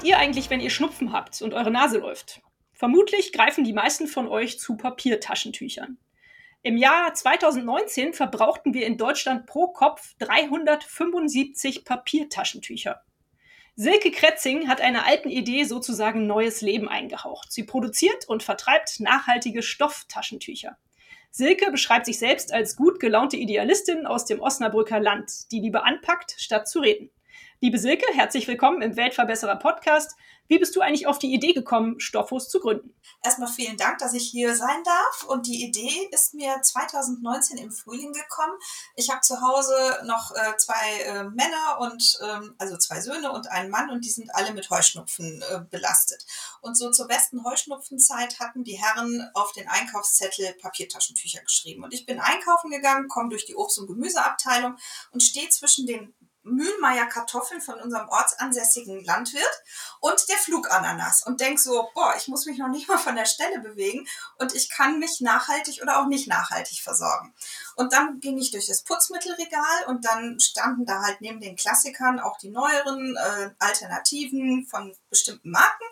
Macht ihr eigentlich, wenn ihr Schnupfen habt und eure Nase läuft? Vermutlich greifen die meisten von euch zu Papiertaschentüchern. Im Jahr 2019 verbrauchten wir in Deutschland pro Kopf 375 Papiertaschentücher. Silke Kretzing hat einer alten Idee sozusagen neues Leben eingehaucht. Sie produziert und vertreibt nachhaltige Stofftaschentücher. Silke beschreibt sich selbst als gut gelaunte Idealistin aus dem Osnabrücker Land, die lieber anpackt, statt zu reden. Liebe Silke, herzlich willkommen im Weltverbesserer Podcast. Wie bist du eigentlich auf die Idee gekommen, Stoffos zu gründen? Erstmal vielen Dank, dass ich hier sein darf. Und die Idee ist mir 2019 im Frühling gekommen. Ich habe zu Hause noch äh, zwei äh, Männer und ähm, also zwei Söhne und einen Mann und die sind alle mit Heuschnupfen äh, belastet. Und so zur besten Heuschnupfenzeit hatten die Herren auf den Einkaufszettel Papiertaschentücher geschrieben. Und ich bin einkaufen gegangen, komme durch die Obst- und Gemüseabteilung und stehe zwischen den Mühlmeier Kartoffeln von unserem ortsansässigen Landwirt und der Flugananas und denk so, boah, ich muss mich noch nicht mal von der Stelle bewegen und ich kann mich nachhaltig oder auch nicht nachhaltig versorgen. Und dann ging ich durch das Putzmittelregal und dann standen da halt neben den Klassikern auch die neueren äh, Alternativen von bestimmten Marken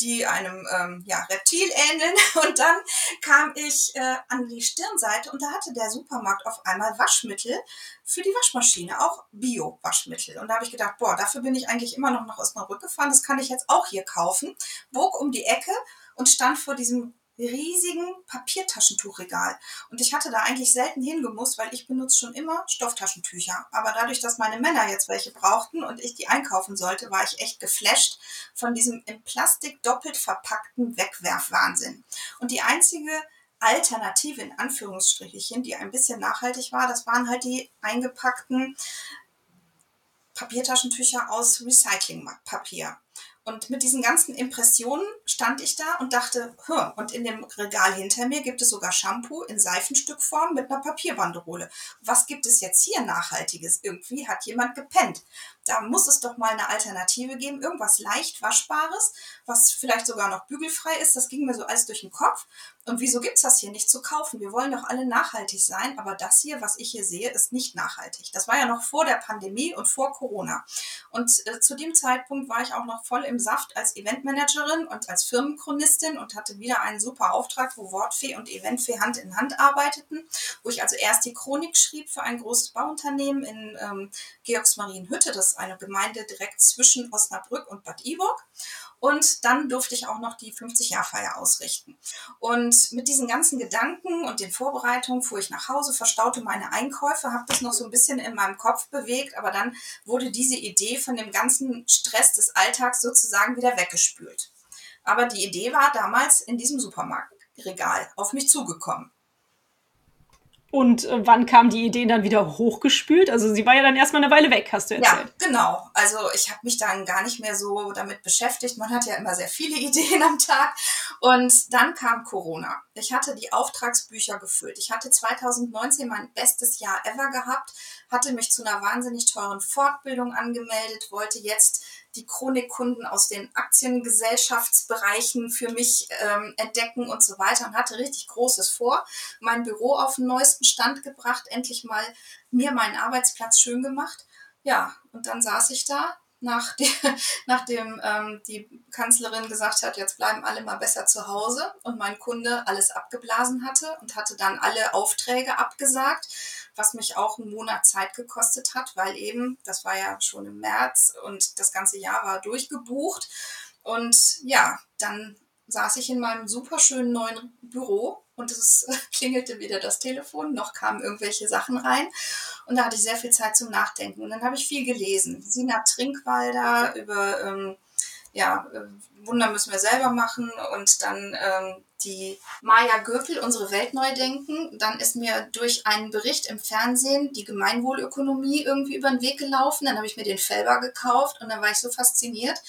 die einem ähm, ja, Reptil ähneln. Und dann kam ich äh, an die Stirnseite und da hatte der Supermarkt auf einmal Waschmittel für die Waschmaschine, auch Bio-Waschmittel. Und da habe ich gedacht, boah, dafür bin ich eigentlich immer noch nach Osnabrück gefahren, das kann ich jetzt auch hier kaufen. Bog um die Ecke und stand vor diesem riesigen Papiertaschentuchregal. Und ich hatte da eigentlich selten hingemusst, weil ich benutze schon immer Stofftaschentücher. Aber dadurch, dass meine Männer jetzt welche brauchten und ich die einkaufen sollte, war ich echt geflasht von diesem in Plastik doppelt verpackten Wegwerfwahnsinn. Und die einzige Alternative in Anführungsstrichen, die ein bisschen nachhaltig war, das waren halt die eingepackten Papiertaschentücher aus Recyclingpapier. Und mit diesen ganzen Impressionen stand ich da und dachte, hm, und in dem Regal hinter mir gibt es sogar Shampoo in Seifenstückform mit einer Papierbanderole. Was gibt es jetzt hier Nachhaltiges? Irgendwie hat jemand gepennt. Da muss es doch mal eine Alternative geben, irgendwas leicht waschbares, was vielleicht sogar noch bügelfrei ist. Das ging mir so alles durch den Kopf. Und wieso gibt es das hier nicht zu kaufen? Wir wollen doch alle nachhaltig sein, aber das hier, was ich hier sehe, ist nicht nachhaltig. Das war ja noch vor der Pandemie und vor Corona. Und äh, zu dem Zeitpunkt war ich auch noch voll im Saft als Eventmanagerin und als Firmenchronistin und hatte wieder einen super Auftrag, wo Wortfee und Eventfee Hand in Hand arbeiteten, wo ich also erst die Chronik schrieb für ein großes Bauunternehmen in ähm, Georgsmarienhütte, das ist eine Gemeinde direkt zwischen Osnabrück und Bad Iburg. Und dann durfte ich auch noch die 50-Jahr-Feier ausrichten. Und mit diesen ganzen Gedanken und den Vorbereitungen fuhr ich nach Hause, verstaute meine Einkäufe, habe das noch so ein bisschen in meinem Kopf bewegt, aber dann wurde diese Idee von dem ganzen Stress des Alltags sozusagen wieder weggespült. Aber die Idee war damals in diesem Supermarktregal auf mich zugekommen. Und äh, wann kam die Idee dann wieder hochgespült? Also sie war ja dann erstmal eine Weile weg, hast du erzählt. Ja, genau. Also ich habe mich dann gar nicht mehr so damit beschäftigt. Man hat ja immer sehr viele Ideen am Tag. Und dann kam Corona. Ich hatte die Auftragsbücher gefüllt. Ich hatte 2019 mein bestes Jahr ever gehabt, hatte mich zu einer wahnsinnig teuren Fortbildung angemeldet, wollte jetzt die Chronikkunden aus den Aktiengesellschaftsbereichen für mich ähm, entdecken und so weiter und hatte richtig Großes vor. Mein Büro auf den neuesten Stand gebracht, endlich mal mir meinen Arbeitsplatz schön gemacht. Ja, und dann saß ich da nach die, nachdem ähm, die Kanzlerin gesagt hat, jetzt bleiben alle mal besser zu Hause und mein Kunde alles abgeblasen hatte und hatte dann alle Aufträge abgesagt, was mich auch einen Monat Zeit gekostet hat, weil eben, das war ja schon im März und das ganze Jahr war durchgebucht. Und ja, dann saß ich in meinem super schönen neuen Büro und es klingelte wieder das Telefon, noch kamen irgendwelche Sachen rein und da hatte ich sehr viel Zeit zum Nachdenken. Und dann habe ich viel gelesen. Sina Trinkwalder über ähm, ja, äh, Wunder müssen wir selber machen und dann ähm, die Maya Göpel, unsere Welt neu denken. Dann ist mir durch einen Bericht im Fernsehen die Gemeinwohlökonomie irgendwie über den Weg gelaufen. Dann habe ich mir den Felber gekauft und dann war ich so fasziniert.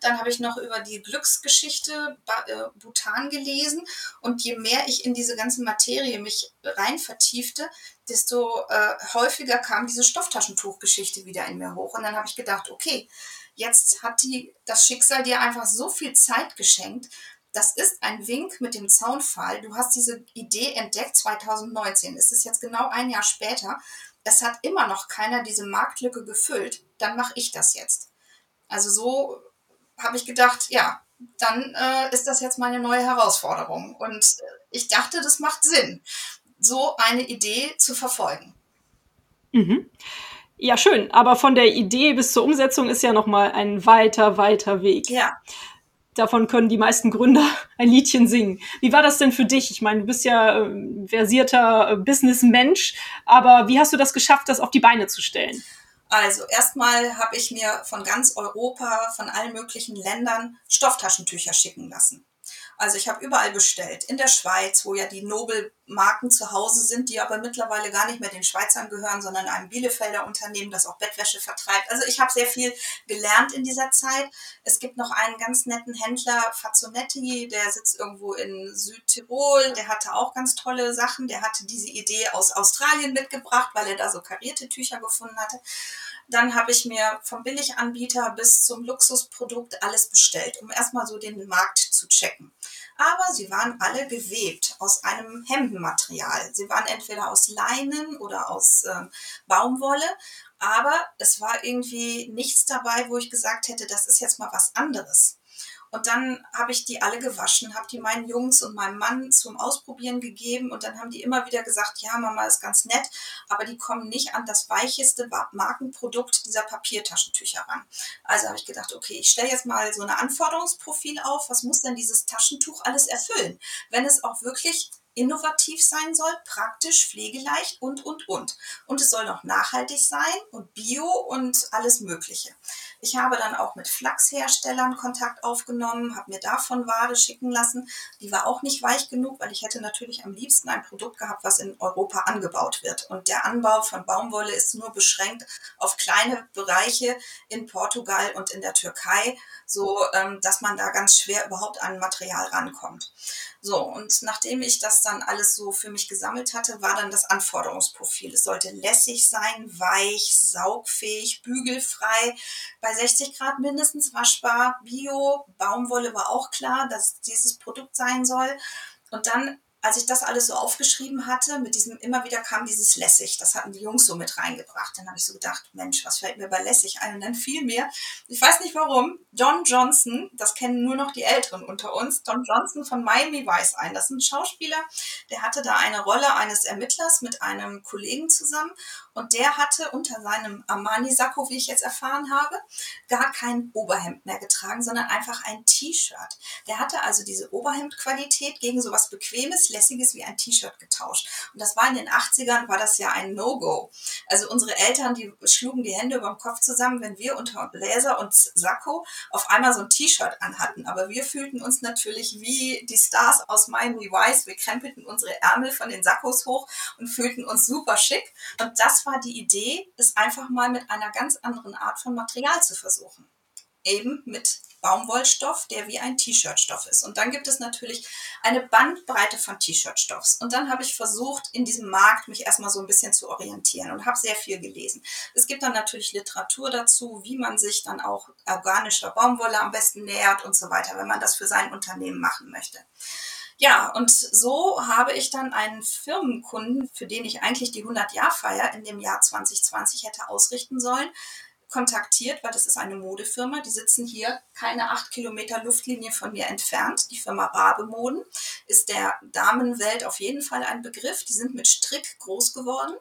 Dann habe ich noch über die Glücksgeschichte äh, Bhutan gelesen und je mehr ich in diese ganze Materie mich rein vertiefte, desto äh, häufiger kam diese Stofftaschentuchgeschichte wieder in mir hoch. Und dann habe ich gedacht, okay, jetzt hat die, das Schicksal dir einfach so viel Zeit geschenkt, das ist ein Wink mit dem Zaunfall. Du hast diese Idee entdeckt 2019. Es ist jetzt genau ein Jahr später. Es hat immer noch keiner diese Marktlücke gefüllt. Dann mache ich das jetzt. Also so habe ich gedacht, ja, dann äh, ist das jetzt meine neue Herausforderung. Und äh, ich dachte, das macht Sinn, so eine Idee zu verfolgen. Mhm. Ja, schön. Aber von der Idee bis zur Umsetzung ist ja noch mal ein weiter, weiter Weg. Ja davon können die meisten Gründer ein Liedchen singen. Wie war das denn für dich? Ich meine, du bist ja äh, versierter Businessmensch, aber wie hast du das geschafft, das auf die Beine zu stellen? Also erstmal habe ich mir von ganz Europa, von allen möglichen Ländern Stofftaschentücher schicken lassen. Also ich habe überall bestellt. In der Schweiz, wo ja die Nobel-Marken zu Hause sind, die aber mittlerweile gar nicht mehr den Schweizern gehören, sondern einem Bielefelder Unternehmen, das auch Bettwäsche vertreibt. Also ich habe sehr viel gelernt in dieser Zeit. Es gibt noch einen ganz netten Händler, Fazzonetti, der sitzt irgendwo in Südtirol. Der hatte auch ganz tolle Sachen. Der hatte diese Idee aus Australien mitgebracht, weil er da so karierte Tücher gefunden hatte. Dann habe ich mir vom Billiganbieter bis zum Luxusprodukt alles bestellt, um erstmal so den Markt zu checken. Aber sie waren alle gewebt aus einem Hemdenmaterial. Sie waren entweder aus Leinen oder aus äh, Baumwolle. Aber es war irgendwie nichts dabei, wo ich gesagt hätte, das ist jetzt mal was anderes. Und dann habe ich die alle gewaschen, habe die meinen Jungs und meinem Mann zum Ausprobieren gegeben und dann haben die immer wieder gesagt, ja, Mama ist ganz nett, aber die kommen nicht an das weicheste Markenprodukt dieser Papiertaschentücher ran. Also habe ich gedacht, okay, ich stelle jetzt mal so ein Anforderungsprofil auf, was muss denn dieses Taschentuch alles erfüllen, wenn es auch wirklich innovativ sein soll, praktisch, pflegeleicht und, und, und. Und es soll noch nachhaltig sein und bio und alles Mögliche. Ich habe dann auch mit Flachsherstellern Kontakt aufgenommen, habe mir davon Wade schicken lassen. Die war auch nicht weich genug, weil ich hätte natürlich am liebsten ein Produkt gehabt, was in Europa angebaut wird. Und der Anbau von Baumwolle ist nur beschränkt auf kleine Bereiche in Portugal und in der Türkei, so ähm, dass man da ganz schwer überhaupt an Material rankommt. So, und nachdem ich das dann alles so für mich gesammelt hatte, war dann das Anforderungsprofil. Es sollte lässig sein, weich, saugfähig, bügelfrei, bei 60 Grad mindestens waschbar, bio, Baumwolle war auch klar, dass dieses Produkt sein soll. Und dann als ich das alles so aufgeschrieben hatte, mit diesem, immer wieder kam dieses lässig, das hatten die Jungs so mit reingebracht. Dann habe ich so gedacht, Mensch, was fällt mir bei lässig ein? Und dann fiel mir, ich weiß nicht warum, John Johnson, das kennen nur noch die Älteren unter uns, John Johnson von Miami Vice ein. Das ist ein Schauspieler, der hatte da eine Rolle eines Ermittlers mit einem Kollegen zusammen und der hatte unter seinem Armani-Sakko, wie ich jetzt erfahren habe, gar kein Oberhemd mehr getragen, sondern einfach ein T-Shirt. Der hatte also diese Oberhemdqualität gegen sowas Bequemes, Lässiges wie ein T-Shirt getauscht. Und das war in den 80ern, war das ja ein No-Go. Also unsere Eltern, die schlugen die Hände über dem Kopf zusammen, wenn wir unter Bläser und Sakko auf einmal so ein T-Shirt anhatten. Aber wir fühlten uns natürlich wie die Stars aus Miami Vice. Wir krempelten unsere Ärmel von den Sakkos hoch und fühlten uns super schick. Und das war die Idee, es einfach mal mit einer ganz anderen Art von Material zu versuchen. Eben mit Baumwollstoff, der wie ein T-Shirt-Stoff ist. Und dann gibt es natürlich eine Bandbreite von T-Shirt-Stoffs. Und dann habe ich versucht, in diesem Markt mich erstmal so ein bisschen zu orientieren und habe sehr viel gelesen. Es gibt dann natürlich Literatur dazu, wie man sich dann auch organischer Baumwolle am besten nähert und so weiter, wenn man das für sein Unternehmen machen möchte. Ja, und so habe ich dann einen Firmenkunden, für den ich eigentlich die 100-Jahr-Feier in dem Jahr 2020 hätte ausrichten sollen, kontaktiert, weil das ist eine Modefirma. Die sitzen hier keine acht Kilometer Luftlinie von mir entfernt. Die Firma Rabe Moden ist der Damenwelt auf jeden Fall ein Begriff. Die sind mit Strick groß geworden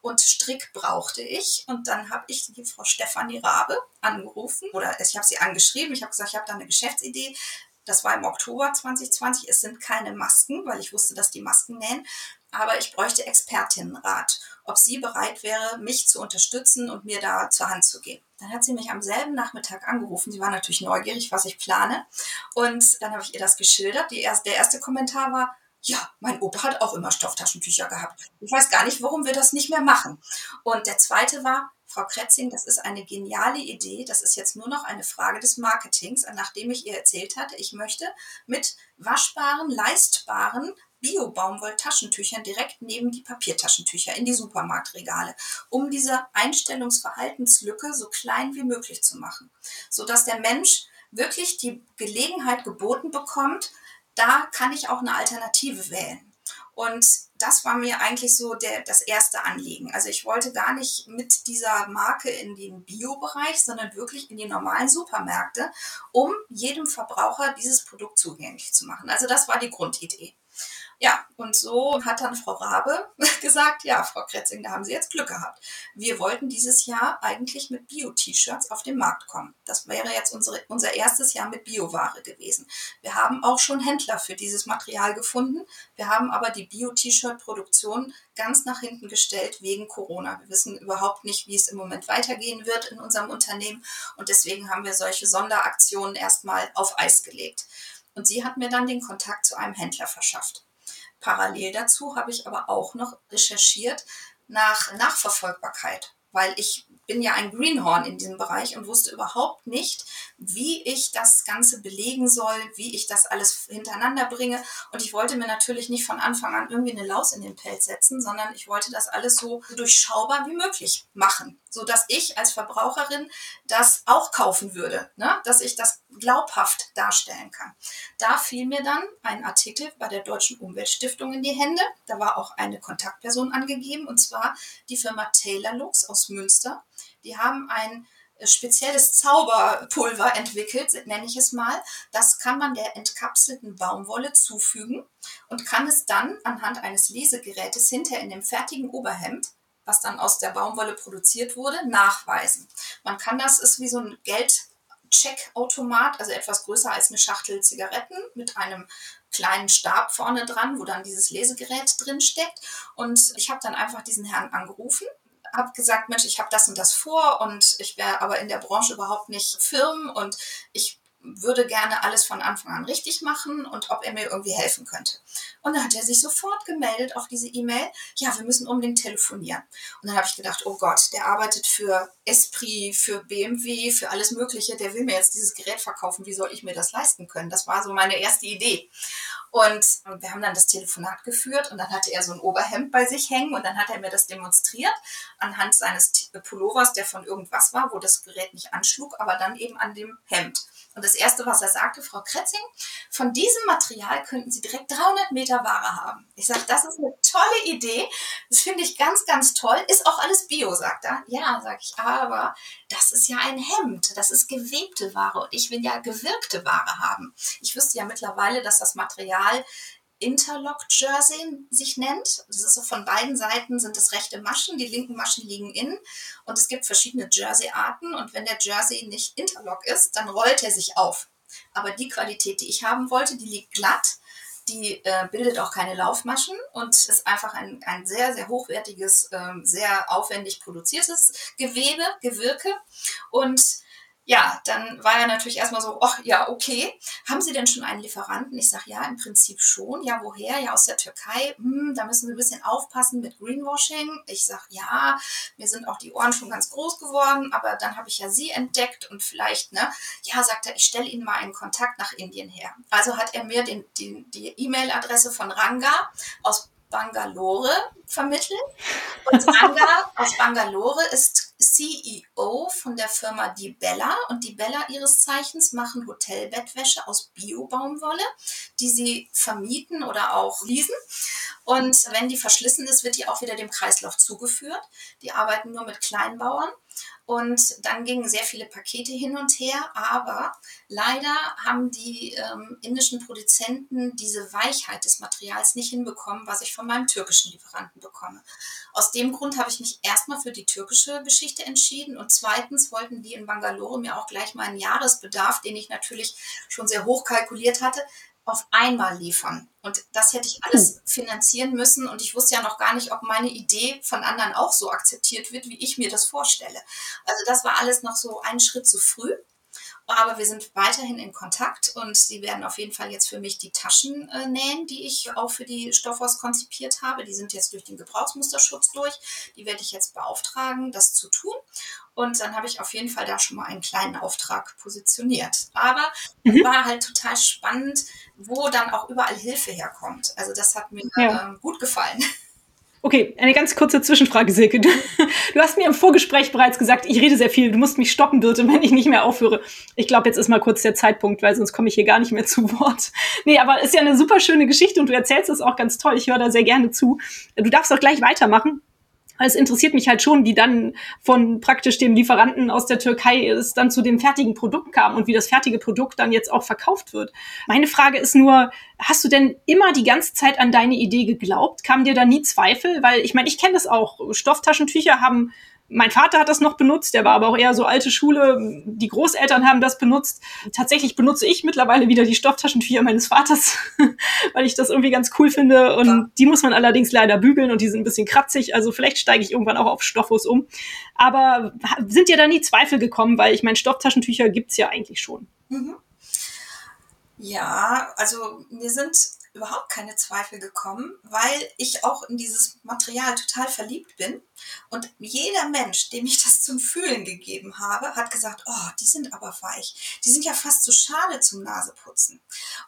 und Strick brauchte ich. Und dann habe ich die Frau Stefanie Rabe angerufen oder ich habe sie angeschrieben. Ich habe gesagt, ich habe da eine Geschäftsidee. Das war im Oktober 2020. Es sind keine Masken, weil ich wusste, dass die Masken nähen. aber ich bräuchte Expertinnenrat, ob sie bereit wäre, mich zu unterstützen und mir da zur Hand zu gehen. Dann hat sie mich am selben Nachmittag angerufen. Sie war natürlich neugierig, was ich plane. Und dann habe ich ihr das geschildert. Erste, der erste Kommentar war, ja, mein Opa hat auch immer Stofftaschentücher gehabt. Ich weiß gar nicht, warum wir das nicht mehr machen. Und der zweite war, Frau Kretzing, das ist eine geniale Idee. Das ist jetzt nur noch eine Frage des Marketings. Nachdem ich ihr erzählt hatte, ich möchte mit waschbaren, leistbaren Bio-Baumwoll-Taschentüchern direkt neben die Papiertaschentücher in die Supermarktregale, um diese Einstellungsverhaltenslücke so klein wie möglich zu machen, sodass der Mensch wirklich die Gelegenheit geboten bekommt, da kann ich auch eine Alternative wählen. Und das war mir eigentlich so der, das erste Anliegen. Also ich wollte gar nicht mit dieser Marke in den Bio-Bereich, sondern wirklich in die normalen Supermärkte, um jedem Verbraucher dieses Produkt zugänglich zu machen. Also das war die Grundidee. Ja, und so hat dann Frau Rabe gesagt, ja, Frau Kretzing, da haben Sie jetzt Glück gehabt. Wir wollten dieses Jahr eigentlich mit Bio-T-Shirts auf den Markt kommen. Das wäre jetzt unsere, unser erstes Jahr mit Bioware gewesen. Wir haben auch schon Händler für dieses Material gefunden. Wir haben aber die Bio-T-Shirt-Produktion ganz nach hinten gestellt wegen Corona. Wir wissen überhaupt nicht, wie es im Moment weitergehen wird in unserem Unternehmen. Und deswegen haben wir solche Sonderaktionen erstmal auf Eis gelegt. Und sie hat mir dann den Kontakt zu einem Händler verschafft. Parallel dazu habe ich aber auch noch recherchiert nach Nachverfolgbarkeit, weil ich bin ja ein Greenhorn in diesem Bereich und wusste überhaupt nicht, wie ich das Ganze belegen soll, wie ich das alles hintereinander bringe. Und ich wollte mir natürlich nicht von Anfang an irgendwie eine Laus in den Pelz setzen, sondern ich wollte das alles so durchschaubar wie möglich machen, sodass ich als Verbraucherin das auch kaufen würde, ne? dass ich das glaubhaft darstellen kann. Da fiel mir dann ein Artikel bei der Deutschen Umweltstiftung in die Hände. Da war auch eine Kontaktperson angegeben, und zwar die Firma Taylor Lux aus Münster. Die haben ein spezielles Zauberpulver entwickelt, nenne ich es mal. Das kann man der entkapselten Baumwolle zufügen und kann es dann anhand eines Lesegerätes hinter in dem fertigen Oberhemd was dann aus der Baumwolle produziert wurde, nachweisen. Man kann das, ist wie so ein Geldcheckautomat, also etwas größer als eine Schachtel Zigaretten mit einem kleinen Stab vorne dran, wo dann dieses Lesegerät drin steckt. Und ich habe dann einfach diesen Herrn angerufen habe gesagt, Mensch, ich habe das und das vor und ich wäre aber in der Branche überhaupt nicht firm und ich würde gerne alles von Anfang an richtig machen und ob er mir irgendwie helfen könnte. Und dann hat er sich sofort gemeldet auf diese E-Mail, ja, wir müssen unbedingt telefonieren. Und dann habe ich gedacht, oh Gott, der arbeitet für Esprit, für BMW, für alles Mögliche, der will mir jetzt dieses Gerät verkaufen, wie soll ich mir das leisten können? Das war so meine erste Idee. Und wir haben dann das Telefonat geführt und dann hatte er so ein Oberhemd bei sich hängen und dann hat er mir das demonstriert anhand seines Pullovers, der von irgendwas war, wo das Gerät nicht anschlug, aber dann eben an dem Hemd. Und das Erste, was er sagte, Frau Kretzing, von diesem Material könnten Sie direkt 300 Meter Ware haben. Ich sage, das ist eine tolle Idee. Das finde ich ganz, ganz toll. Ist auch alles Bio, sagt er. Ja, sage ich, aber das ist ja ein Hemd. Das ist gewebte Ware und ich will ja gewirkte Ware haben. Ich wüsste ja mittlerweile, dass das Material Interlock Jersey sich nennt. Das ist so von beiden Seiten sind es rechte Maschen, die linken Maschen liegen innen und es gibt verschiedene Jersey-Arten und wenn der Jersey nicht Interlock ist, dann rollt er sich auf. Aber die Qualität, die ich haben wollte, die liegt glatt, die äh, bildet auch keine Laufmaschen und ist einfach ein, ein sehr, sehr hochwertiges, äh, sehr aufwendig produziertes Gewebe, Gewirke und ja, dann war er natürlich erstmal so, ach ja, okay. Haben Sie denn schon einen Lieferanten? Ich sage, ja, im Prinzip schon. Ja, woher? Ja, aus der Türkei. Hm, da müssen wir ein bisschen aufpassen mit Greenwashing. Ich sage, ja, mir sind auch die Ohren schon ganz groß geworden, aber dann habe ich ja Sie entdeckt und vielleicht, ne? Ja, sagt er, ich stelle Ihnen mal einen Kontakt nach Indien her. Also hat er mir den, den, die E-Mail-Adresse von Ranga aus Bangalore vermitteln. Und Ranga aus Bangalore ist CEO von der Firma Die Bella. Und Die Bella ihres Zeichens machen Hotelbettwäsche aus Bio-Baumwolle, die sie vermieten oder auch leasen. Und wenn die verschlissen ist, wird die auch wieder dem Kreislauf zugeführt. Die arbeiten nur mit Kleinbauern. Und dann gingen sehr viele Pakete hin und her, aber leider haben die ähm, indischen Produzenten diese Weichheit des Materials nicht hinbekommen, was ich von meinem türkischen Lieferanten bekomme. Aus dem Grund habe ich mich erstmal für die türkische Geschichte entschieden und zweitens wollten die in Bangalore mir auch gleich meinen Jahresbedarf, den ich natürlich schon sehr hoch kalkuliert hatte, auf einmal liefern. Und das hätte ich alles finanzieren müssen. Und ich wusste ja noch gar nicht, ob meine Idee von anderen auch so akzeptiert wird, wie ich mir das vorstelle. Also das war alles noch so einen Schritt zu früh. Aber wir sind weiterhin in Kontakt und sie werden auf jeden Fall jetzt für mich die Taschen äh, nähen, die ich auch für die Stoffhaus konzipiert habe. Die sind jetzt durch den Gebrauchsmusterschutz durch. Die werde ich jetzt beauftragen, das zu tun. Und dann habe ich auf jeden Fall da schon mal einen kleinen Auftrag positioniert. Aber mhm. war halt total spannend, wo dann auch überall Hilfe herkommt. Also das hat mir ja. äh, gut gefallen. Okay, eine ganz kurze Zwischenfrage, Silke. Du, du, hast mir im Vorgespräch bereits gesagt, ich rede sehr viel, du musst mich stoppen, bitte, wenn ich nicht mehr aufhöre. Ich glaube, jetzt ist mal kurz der Zeitpunkt, weil sonst komme ich hier gar nicht mehr zu Wort. Nee, aber ist ja eine super schöne Geschichte und du erzählst es auch ganz toll. Ich höre da sehr gerne zu. Du darfst auch gleich weitermachen. Es interessiert mich halt schon, wie dann von praktisch dem Lieferanten aus der Türkei es dann zu dem fertigen Produkt kam und wie das fertige Produkt dann jetzt auch verkauft wird. Meine Frage ist nur, hast du denn immer die ganze Zeit an deine Idee geglaubt? Kam dir da nie Zweifel? Weil ich meine, ich kenne das auch. Stofftaschentücher haben mein Vater hat das noch benutzt, der war aber auch eher so alte Schule. Die Großeltern haben das benutzt. Tatsächlich benutze ich mittlerweile wieder die Stofftaschentücher meines Vaters, weil ich das irgendwie ganz cool finde. Und ja. die muss man allerdings leider bügeln und die sind ein bisschen kratzig. Also vielleicht steige ich irgendwann auch auf Stoffos um. Aber sind dir da nie Zweifel gekommen, weil ich meine, Stofftaschentücher gibt's ja eigentlich schon. Mhm. Ja, also mir sind überhaupt keine Zweifel gekommen, weil ich auch in dieses Material total verliebt bin. Und jeder Mensch, dem ich das zum Fühlen gegeben habe, hat gesagt, oh, die sind aber weich. Die sind ja fast zu schade zum Naseputzen.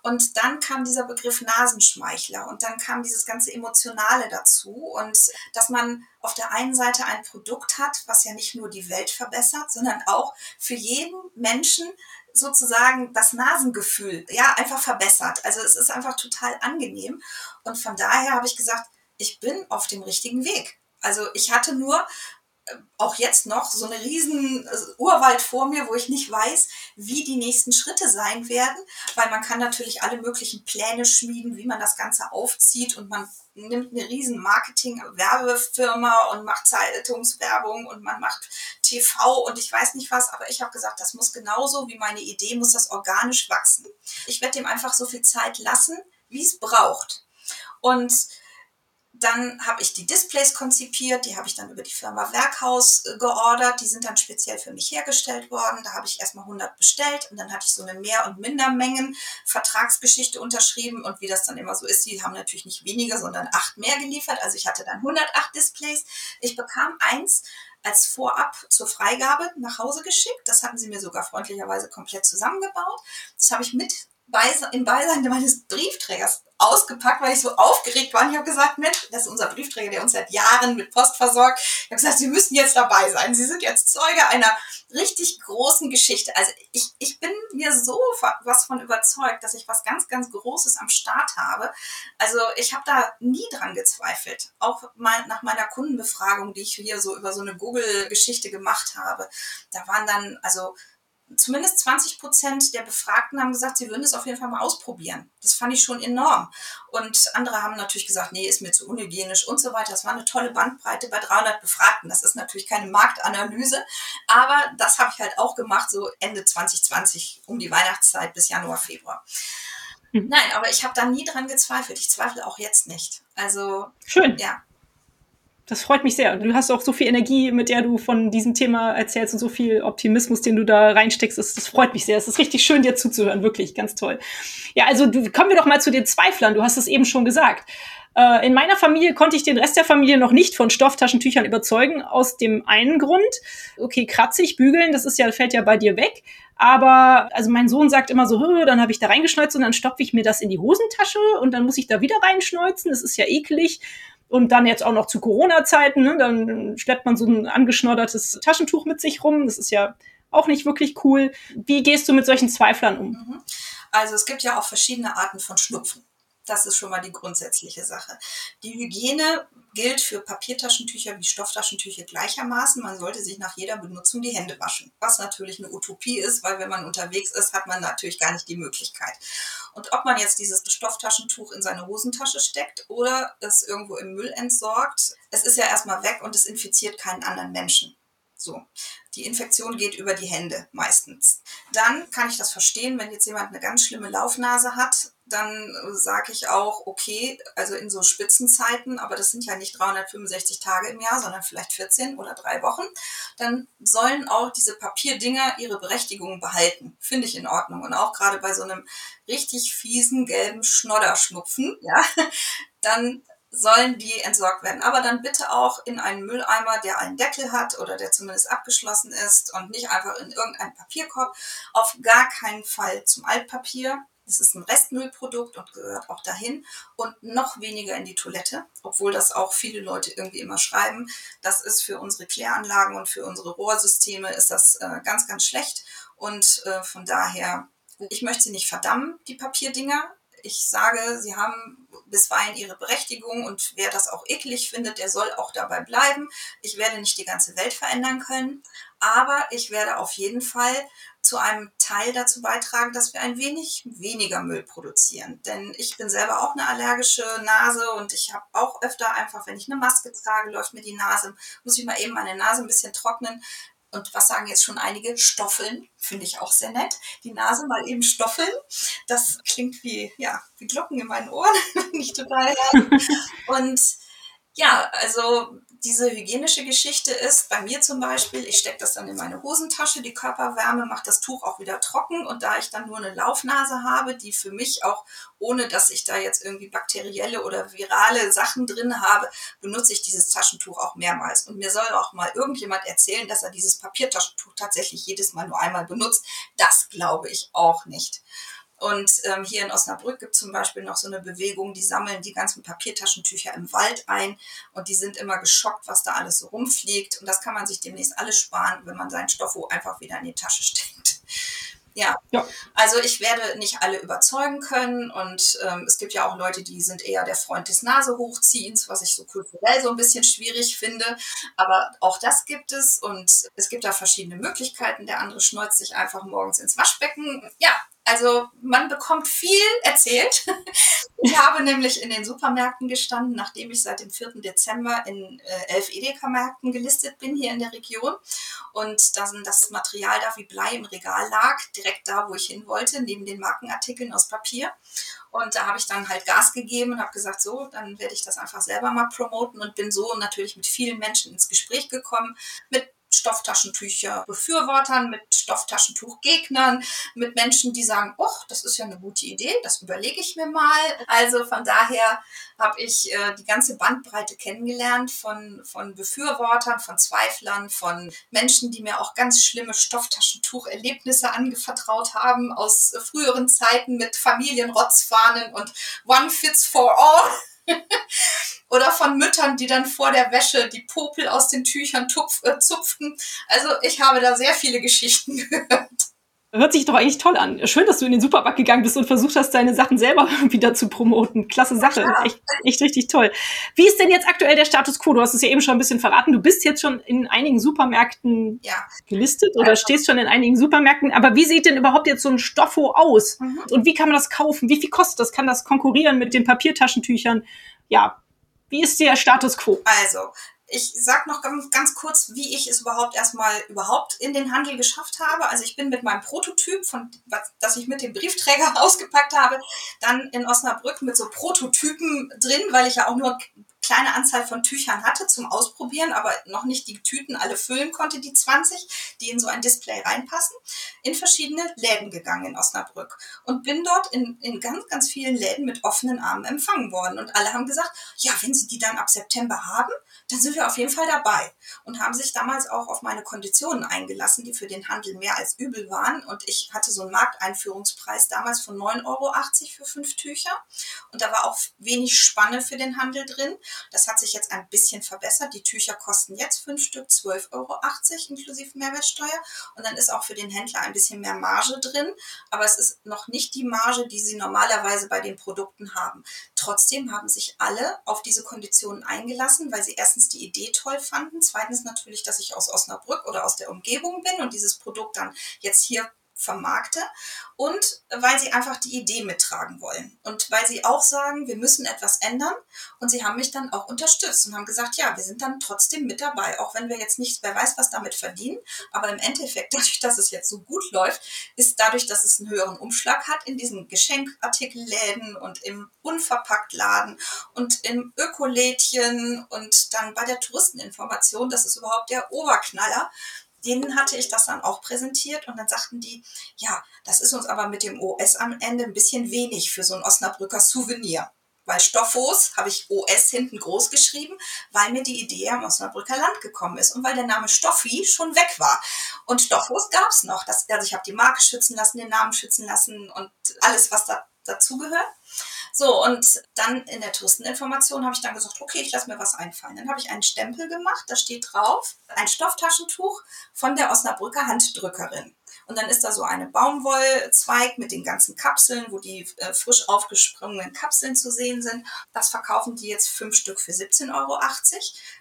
Und dann kam dieser Begriff Nasenschmeichler und dann kam dieses ganze Emotionale dazu und dass man auf der einen Seite ein Produkt hat, was ja nicht nur die Welt verbessert, sondern auch für jeden Menschen sozusagen das Nasengefühl ja einfach verbessert. Also es ist einfach total angenehm. Und von daher habe ich gesagt, ich bin auf dem richtigen Weg. Also ich hatte nur auch jetzt noch so eine riesen äh, Urwald vor mir, wo ich nicht weiß, wie die nächsten Schritte sein werden, weil man kann natürlich alle möglichen Pläne schmieden, wie man das Ganze aufzieht und man nimmt eine riesen Marketing-Werbefirma und macht Zeitungswerbung und man macht TV und ich weiß nicht was, aber ich habe gesagt, das muss genauso wie meine Idee, muss das organisch wachsen. Ich werde dem einfach so viel Zeit lassen, wie es braucht. Und dann habe ich die Displays konzipiert, die habe ich dann über die Firma Werkhaus äh, geordert, die sind dann speziell für mich hergestellt worden. Da habe ich erstmal 100 bestellt und dann hatte ich so eine Mehr- und Mindermengen Vertragsgeschichte unterschrieben und wie das dann immer so ist, die haben natürlich nicht weniger, sondern acht mehr geliefert. Also ich hatte dann 108 Displays. Ich bekam eins als Vorab zur Freigabe nach Hause geschickt. Das hatten sie mir sogar freundlicherweise komplett zusammengebaut. Das habe ich mit im Beisein meines Briefträgers ausgepackt, weil ich so aufgeregt war. Und ich habe gesagt, Mensch, das ist unser Briefträger, der uns seit Jahren mit Post versorgt. Ich habe gesagt, Sie müssen jetzt dabei sein. Sie sind jetzt Zeuge einer richtig großen Geschichte. Also ich, ich bin mir so was von überzeugt, dass ich was ganz, ganz Großes am Start habe. Also ich habe da nie dran gezweifelt. Auch mal nach meiner Kundenbefragung, die ich hier so über so eine Google-Geschichte gemacht habe. Da waren dann, also zumindest 20 Prozent der Befragten haben gesagt, sie würden es auf jeden Fall mal ausprobieren. Das fand ich schon enorm. Und andere haben natürlich gesagt, nee, ist mir zu unhygienisch und so weiter. Das war eine tolle Bandbreite bei 300 Befragten. Das ist natürlich keine Marktanalyse, aber das habe ich halt auch gemacht, so Ende 2020 um die Weihnachtszeit bis Januar, Februar. Hm. Nein, aber ich habe da nie dran gezweifelt. Ich zweifle auch jetzt nicht. Also, schön. Ja, das freut mich sehr. Du hast auch so viel Energie, mit der du von diesem Thema erzählst und so viel Optimismus, den du da reinsteckst. Das, das freut mich sehr. Es ist richtig schön, dir zuzuhören. Wirklich, ganz toll. Ja, also du, kommen wir doch mal zu den Zweiflern. Du hast es eben schon gesagt. Äh, in meiner Familie konnte ich den Rest der Familie noch nicht von Stofftaschentüchern überzeugen. Aus dem einen Grund, okay, kratzig, bügeln, das ist ja, fällt ja bei dir weg. Aber also mein Sohn sagt immer so, dann habe ich da reingeschneuzt und dann stopfe ich mir das in die Hosentasche und dann muss ich da wieder reinschneuzen. Das ist ja eklig. Und dann jetzt auch noch zu Corona-Zeiten, ne, dann schleppt man so ein angeschnoddertes Taschentuch mit sich rum. Das ist ja auch nicht wirklich cool. Wie gehst du mit solchen Zweiflern um? Mhm. Also es gibt ja auch verschiedene Arten von Schnupfen. Das ist schon mal die grundsätzliche Sache. Die Hygiene gilt für Papiertaschentücher wie Stofftaschentücher gleichermaßen. Man sollte sich nach jeder Benutzung die Hände waschen. Was natürlich eine Utopie ist, weil wenn man unterwegs ist, hat man natürlich gar nicht die Möglichkeit. Und ob man jetzt dieses Stofftaschentuch in seine Hosentasche steckt oder es irgendwo im Müll entsorgt, es ist ja erstmal weg und es infiziert keinen anderen Menschen. So. Die Infektion geht über die Hände meistens. Dann kann ich das verstehen, wenn jetzt jemand eine ganz schlimme Laufnase hat dann sage ich auch, okay, also in so Spitzenzeiten, aber das sind ja nicht 365 Tage im Jahr, sondern vielleicht 14 oder drei Wochen, dann sollen auch diese Papierdinger ihre Berechtigung behalten. Finde ich in Ordnung. Und auch gerade bei so einem richtig fiesen gelben Schnodderschnupfen, ja, dann sollen die entsorgt werden. Aber dann bitte auch in einen Mülleimer, der einen Deckel hat oder der zumindest abgeschlossen ist und nicht einfach in irgendeinen Papierkorb. Auf gar keinen Fall zum Altpapier. Das ist ein Restmüllprodukt und gehört auch dahin und noch weniger in die Toilette, obwohl das auch viele Leute irgendwie immer schreiben. Das ist für unsere Kläranlagen und für unsere Rohrsysteme ist das äh, ganz, ganz schlecht und äh, von daher, ich möchte sie nicht verdammen, die Papierdinger. Ich sage, sie haben bisweilen ihre Berechtigung und wer das auch eklig findet, der soll auch dabei bleiben. Ich werde nicht die ganze Welt verändern können, aber ich werde auf jeden Fall zu einem Teil dazu beitragen, dass wir ein wenig weniger Müll produzieren. Denn ich bin selber auch eine allergische Nase und ich habe auch öfter einfach, wenn ich eine Maske trage, läuft mir die Nase, muss ich mal eben meine Nase ein bisschen trocknen. Und was sagen jetzt schon einige? Stoffeln, finde ich auch sehr nett. Die Nase mal eben stoffeln. Das klingt wie, ja, wie Glocken in meinen Ohren. Nicht total. Und ja, also diese hygienische Geschichte ist bei mir zum Beispiel, ich stecke das dann in meine Hosentasche, die Körperwärme macht das Tuch auch wieder trocken und da ich dann nur eine Laufnase habe, die für mich auch, ohne dass ich da jetzt irgendwie bakterielle oder virale Sachen drin habe, benutze ich dieses Taschentuch auch mehrmals. Und mir soll auch mal irgendjemand erzählen, dass er dieses Papiertaschentuch tatsächlich jedes Mal nur einmal benutzt. Das glaube ich auch nicht. Und ähm, hier in Osnabrück gibt es zum Beispiel noch so eine Bewegung, die sammeln die ganzen Papiertaschentücher im Wald ein und die sind immer geschockt, was da alles so rumfliegt. Und das kann man sich demnächst alles sparen, wenn man seinen Stoffo einfach wieder in die Tasche steckt. Ja. ja. also ich werde nicht alle überzeugen können und ähm, es gibt ja auch Leute, die sind eher der Freund des Nasehochziehens, was ich so kulturell so ein bisschen schwierig finde. Aber auch das gibt es und es gibt da verschiedene Möglichkeiten. Der andere schneuzt sich einfach morgens ins Waschbecken. Ja, also man bekommt viel erzählt. Ich habe nämlich in den Supermärkten gestanden, nachdem ich seit dem 4. Dezember in äh, elf Edeka-Märkten gelistet bin hier in der Region. Und da das Material da wie Blei im Regal lag, direkt da, wo ich hin wollte, neben den Markenartikeln aus Papier. Und da habe ich dann halt Gas gegeben und habe gesagt, so, dann werde ich das einfach selber mal promoten und bin so natürlich mit vielen Menschen ins Gespräch gekommen, mit Stofftaschentücher Befürwortern, mit Stofftaschentuchgegnern, mit Menschen, die sagen, oh, das ist ja eine gute Idee, das überlege ich mir mal. Also von daher habe ich äh, die ganze Bandbreite kennengelernt von, von Befürwortern, von Zweiflern, von Menschen, die mir auch ganz schlimme Stofftaschentucherlebnisse angevertraut haben aus früheren Zeiten mit Familienrotzfahnen und One Fits for All. Oder von Müttern, die dann vor der Wäsche die Popel aus den Tüchern tupf, äh, zupften. Also ich habe da sehr viele Geschichten gehört. Hört sich doch eigentlich toll an. Schön, dass du in den Supermarkt gegangen bist und versucht hast, deine Sachen selber wieder zu promoten. Klasse Sache. Ja. Echt, echt richtig toll. Wie ist denn jetzt aktuell der Status quo? Du hast es ja eben schon ein bisschen verraten. Du bist jetzt schon in einigen Supermärkten ja. gelistet oder ja. stehst schon in einigen Supermärkten. Aber wie sieht denn überhaupt jetzt so ein Stoffo aus? Mhm. Und wie kann man das kaufen? Wie viel kostet das? Kann das konkurrieren mit den Papiertaschentüchern? Ja, wie ist der Status quo? Also, ich sag noch ganz, kurz, wie ich es überhaupt erstmal überhaupt in den Handel geschafft habe. Also ich bin mit meinem Prototyp, von, was, das ich mit dem Briefträger ausgepackt habe, dann in Osnabrück mit so Prototypen drin, weil ich ja auch nur kleine Anzahl von Tüchern hatte zum Ausprobieren, aber noch nicht die Tüten alle füllen konnte, die 20, die in so ein Display reinpassen, in verschiedene Läden gegangen in Osnabrück und bin dort in, in ganz, ganz vielen Läden mit offenen Armen empfangen worden. Und alle haben gesagt, ja, wenn Sie die dann ab September haben, dann sind wir auf jeden Fall dabei und haben sich damals auch auf meine Konditionen eingelassen, die für den Handel mehr als übel waren. Und ich hatte so einen Markteinführungspreis damals von 9,80 Euro für fünf Tücher. Und da war auch wenig Spanne für den Handel drin. Das hat sich jetzt ein bisschen verbessert. Die Tücher kosten jetzt fünf Stück 12,80 Euro inklusive Mehrwertsteuer. Und dann ist auch für den Händler ein bisschen mehr Marge drin. Aber es ist noch nicht die Marge, die sie normalerweise bei den Produkten haben. Trotzdem haben sich alle auf diese Konditionen eingelassen, weil sie erstens die Idee toll fanden. Zweitens natürlich, dass ich aus Osnabrück oder aus der Umgebung bin und dieses Produkt dann jetzt hier vermarkte und weil sie einfach die Idee mittragen wollen. Und weil sie auch sagen, wir müssen etwas ändern. Und sie haben mich dann auch unterstützt und haben gesagt, ja, wir sind dann trotzdem mit dabei, auch wenn wir jetzt nicht, wer weiß, was damit verdienen, aber im Endeffekt, dadurch, dass es jetzt so gut läuft, ist dadurch, dass es einen höheren Umschlag hat in diesen Geschenkartikelläden und im Unverpacktladen und im Ökolädchen und dann bei der Touristeninformation, das ist überhaupt der Oberknaller, denen hatte ich das dann auch präsentiert und dann sagten die, ja, das ist uns aber mit dem OS am Ende ein bisschen wenig für so ein Osnabrücker Souvenir. Weil Stoffos habe ich OS hinten groß geschrieben, weil mir die Idee am Osnabrücker Land gekommen ist und weil der Name Stoffi schon weg war. Und Stoffos gab es noch. Das, also ich habe die Marke schützen lassen, den Namen schützen lassen und alles, was da dazugehört. So, und dann in der Touristeninformation habe ich dann gesagt, okay, ich lasse mir was einfallen. Dann habe ich einen Stempel gemacht, da steht drauf, ein Stofftaschentuch von der Osnabrücker Handdrückerin. Und dann ist da so eine Baumwollzweig mit den ganzen Kapseln, wo die äh, frisch aufgesprungenen Kapseln zu sehen sind. Das verkaufen die jetzt fünf Stück für 17,80 Euro.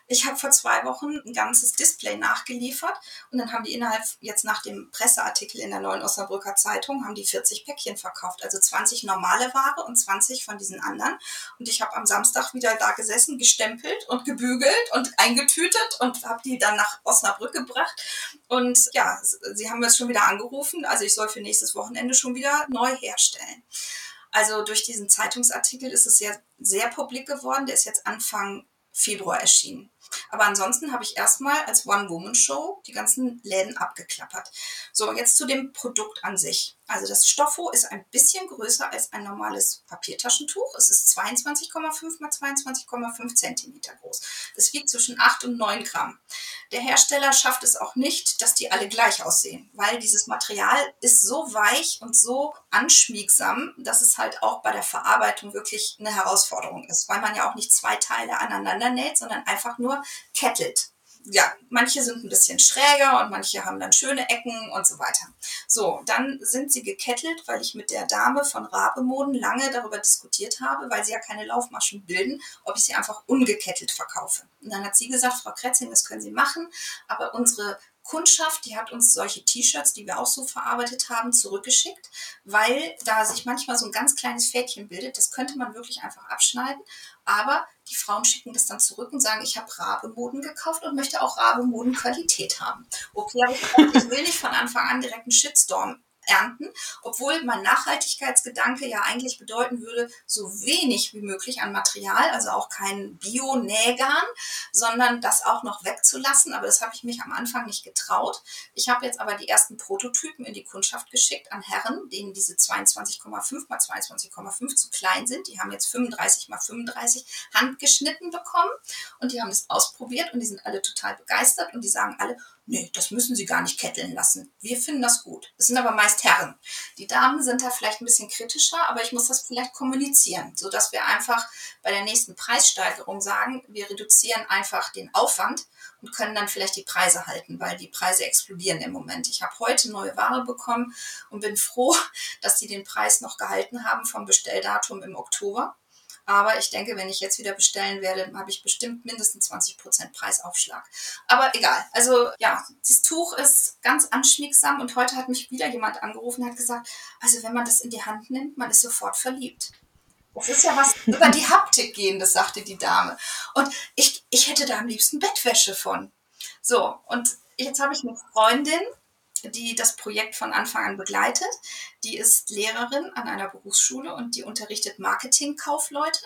Ich habe vor zwei Wochen ein ganzes Display nachgeliefert und dann haben die innerhalb, jetzt nach dem Presseartikel in der Neuen Osnabrücker Zeitung, haben die 40 Päckchen verkauft. Also 20 normale Ware und 20 von diesen anderen. Und ich habe am Samstag wieder da gesessen, gestempelt und gebügelt und eingetütet und habe die dann nach Osnabrück gebracht. Und ja, sie haben jetzt schon wieder angerufen. Also ich soll für nächstes Wochenende schon wieder neu herstellen. Also durch diesen Zeitungsartikel ist es sehr, sehr publik geworden. Der ist jetzt Anfang Februar erschienen. Aber ansonsten habe ich erstmal als One-Woman-Show die ganzen Läden abgeklappert. So, jetzt zu dem Produkt an sich. Also das Stoffo ist ein bisschen größer als ein normales Papiertaschentuch. Es ist 22,5 mal 22,5 Zentimeter groß. Es wiegt zwischen 8 und 9 Gramm. Der Hersteller schafft es auch nicht, dass die alle gleich aussehen, weil dieses Material ist so weich und so anschmiegsam, dass es halt auch bei der Verarbeitung wirklich eine Herausforderung ist, weil man ja auch nicht zwei Teile aneinander näht, sondern einfach nur kettelt ja, manche sind ein bisschen schräger und manche haben dann schöne Ecken und so weiter. So, dann sind sie gekettelt, weil ich mit der Dame von Rabemoden lange darüber diskutiert habe, weil sie ja keine Laufmaschen bilden, ob ich sie einfach ungekettelt verkaufe. Und dann hat sie gesagt, Frau Kretzing, das können Sie machen, aber unsere Kundschaft, die hat uns solche T-Shirts, die wir auch so verarbeitet haben, zurückgeschickt, weil da sich manchmal so ein ganz kleines Fädchen bildet. Das könnte man wirklich einfach abschneiden. Aber die Frauen schicken das dann zurück und sagen, ich habe Rabemoden gekauft und möchte auch Rabemoden-Qualität haben. Okay, aber ich will nicht von Anfang an direkt einen Shitstorm ernten, obwohl mein Nachhaltigkeitsgedanke ja eigentlich bedeuten würde, so wenig wie möglich an Material, also auch kein Bio-Nähgarn, sondern das auch noch wegzulassen. Aber das habe ich mich am Anfang nicht getraut. Ich habe jetzt aber die ersten Prototypen in die Kundschaft geschickt an Herren, denen diese 22,5 mal 22,5 zu klein sind. Die haben jetzt 35 mal 35 handgeschnitten bekommen und die haben das ausprobiert und die sind alle total begeistert und die sagen alle, nee, das müssen Sie gar nicht ketteln lassen. Wir finden das gut. Das sind aber meist Herren. Die Damen sind da vielleicht ein bisschen kritischer, aber ich muss das vielleicht kommunizieren, sodass wir einfach bei der nächsten Preissteigerung sagen, wir reduzieren einfach den Aufwand und können dann vielleicht die Preise halten, weil die Preise explodieren im Moment. Ich habe heute neue Ware bekommen und bin froh, dass sie den Preis noch gehalten haben vom Bestelldatum im Oktober. Aber ich denke, wenn ich jetzt wieder bestellen werde, habe ich bestimmt mindestens 20% Preisaufschlag. Aber egal. Also ja, das Tuch ist ganz anschmiegsam und heute hat mich wieder jemand angerufen und hat gesagt, also wenn man das in die Hand nimmt, man ist sofort verliebt. Das ist ja was über die Haptik gehendes, sagte die Dame. Und ich, ich hätte da am liebsten Bettwäsche von. So, und jetzt habe ich eine Freundin, die das Projekt von Anfang an begleitet. Die ist Lehrerin an einer Berufsschule und die unterrichtet Marketingkaufleute.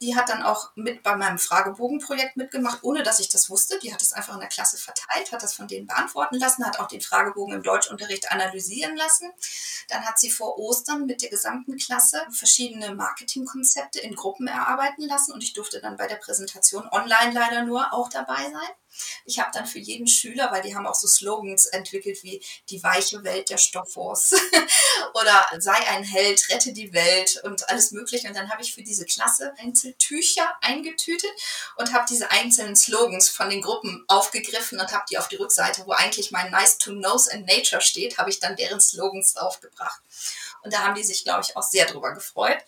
Die hat dann auch mit bei meinem Fragebogenprojekt mitgemacht, ohne dass ich das wusste. Die hat es einfach in der Klasse verteilt, hat das von denen beantworten lassen, hat auch den Fragebogen im Deutschunterricht analysieren lassen. Dann hat sie vor Ostern mit der gesamten Klasse verschiedene Marketingkonzepte in Gruppen erarbeiten lassen und ich durfte dann bei der Präsentation online leider nur auch dabei sein. Ich habe dann für jeden Schüler, weil die haben auch so Slogans entwickelt wie die weiche Welt der Stoffwurst oder sei ein Held, rette die Welt und alles Mögliche. Und dann habe ich für diese Klasse Einzeltücher eingetütet und habe diese einzelnen Slogans von den Gruppen aufgegriffen und habe die auf die Rückseite, wo eigentlich mein Nice to Knows and Nature steht, habe ich dann deren Slogans draufgebracht. Und da haben die sich, glaube ich, auch sehr drüber gefreut.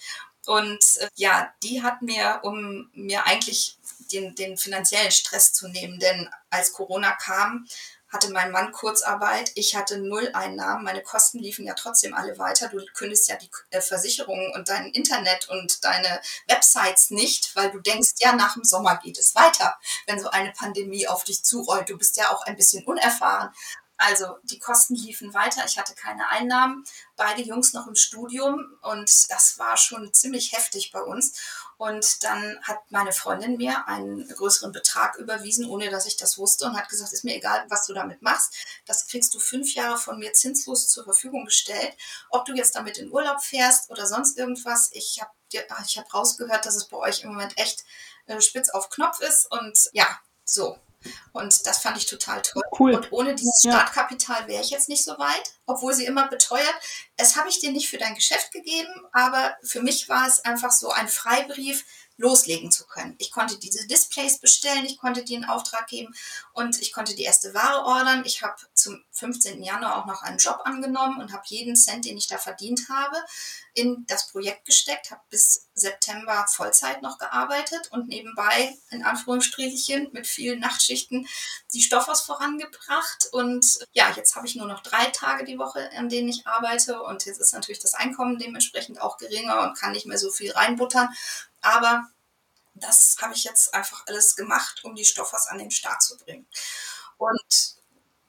Und äh, ja, die hat mir, um mir eigentlich den, den finanziellen Stress zu nehmen. Denn als Corona kam, hatte mein Mann Kurzarbeit, ich hatte null Einnahmen, meine Kosten liefen ja trotzdem alle weiter. Du kündigst ja die äh, Versicherungen und dein Internet und deine Websites nicht, weil du denkst, ja, nach dem Sommer geht es weiter, wenn so eine Pandemie auf dich zurollt. Du bist ja auch ein bisschen unerfahren. Also die Kosten liefen weiter, ich hatte keine Einnahmen, beide Jungs noch im Studium und das war schon ziemlich heftig bei uns. Und dann hat meine Freundin mir einen größeren Betrag überwiesen, ohne dass ich das wusste und hat gesagt, ist mir egal, was du damit machst. Das kriegst du fünf Jahre von mir zinslos zur Verfügung gestellt. Ob du jetzt damit in Urlaub fährst oder sonst irgendwas. Ich habe ich hab rausgehört, dass es bei euch im Moment echt äh, spitz auf Knopf ist. Und ja, so, und das fand ich total toll. Cool. Und ohne dieses Startkapital wäre ich jetzt nicht so weit, obwohl sie immer beteuert, es habe ich dir nicht für dein Geschäft gegeben, aber für mich war es einfach so ein Freibrief, loslegen zu können. Ich konnte diese Displays bestellen, ich konnte die in Auftrag geben und ich konnte die erste Ware ordern. Ich habe zum 15. Januar auch noch einen Job angenommen und habe jeden Cent, den ich da verdient habe, in das Projekt gesteckt, habe bis September Vollzeit noch gearbeitet und nebenbei in Anführungsstrichen mit vielen Nachtschichten die Stoffhaus vorangebracht. Und ja, jetzt habe ich nur noch drei Tage die Woche, an denen ich arbeite und jetzt ist natürlich das Einkommen dementsprechend auch geringer und kann nicht mehr so viel reinbuttern. Aber das habe ich jetzt einfach alles gemacht, um die Stoffers an den Start zu bringen. Und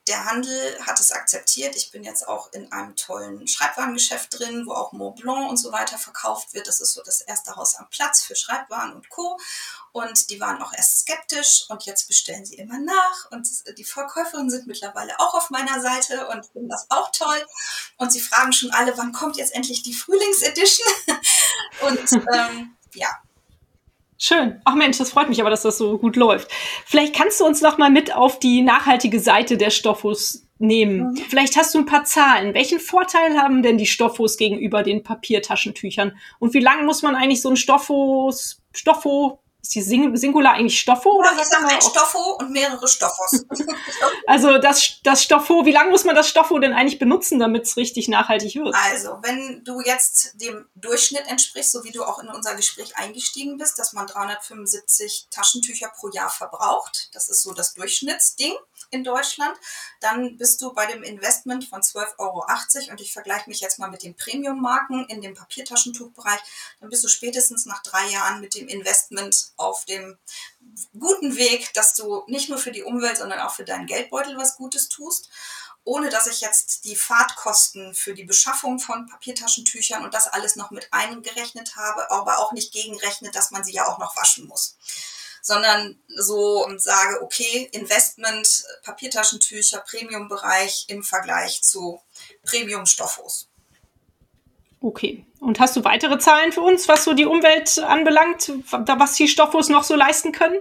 der Handel hat es akzeptiert. Ich bin jetzt auch in einem tollen Schreibwarengeschäft drin, wo auch Mont Blanc und so weiter verkauft wird. Das ist so das erste Haus am Platz für Schreibwaren und Co. Und die waren auch erst skeptisch und jetzt bestellen sie immer nach. Und die Verkäuferinnen sind mittlerweile auch auf meiner Seite und finden das auch toll. Und sie fragen schon alle, wann kommt jetzt endlich die Frühlingsedition? und ähm, ja, Schön. Ach Mensch, das freut mich aber, dass das so gut läuft. Vielleicht kannst du uns noch mal mit auf die nachhaltige Seite der Stoffos nehmen. Mhm. Vielleicht hast du ein paar Zahlen. Welchen Vorteil haben denn die Stoffos gegenüber den Papiertaschentüchern? Und wie lange muss man eigentlich so ein Stoffos, Stoffo ist die Sing Singular eigentlich Stoffo? Oder ja, ich sage ein Stoffo und mehrere Stoffos. also das, das Stoffo, wie lange muss man das Stoffo denn eigentlich benutzen, damit es richtig nachhaltig wird? Also, wenn du jetzt dem Durchschnitt entsprichst, so wie du auch in unser Gespräch eingestiegen bist, dass man 375 Taschentücher pro Jahr verbraucht, das ist so das Durchschnittsding in Deutschland, dann bist du bei dem Investment von 12,80 Euro und ich vergleiche mich jetzt mal mit den Premium-Marken in dem Papiertaschentuchbereich, dann bist du spätestens nach drei Jahren mit dem Investment auf dem guten Weg, dass du nicht nur für die Umwelt, sondern auch für deinen Geldbeutel was Gutes tust ohne dass ich jetzt die Fahrtkosten für die Beschaffung von Papiertaschentüchern und das alles noch mit eingerechnet habe, aber auch nicht gegenrechnet, dass man sie ja auch noch waschen muss. Sondern so sage, okay, Investment, Papiertaschentücher, Premium-Bereich im Vergleich zu Premium-Stoffos. Okay. Und hast du weitere Zahlen für uns, was so die Umwelt anbelangt, was die Stoffos noch so leisten können?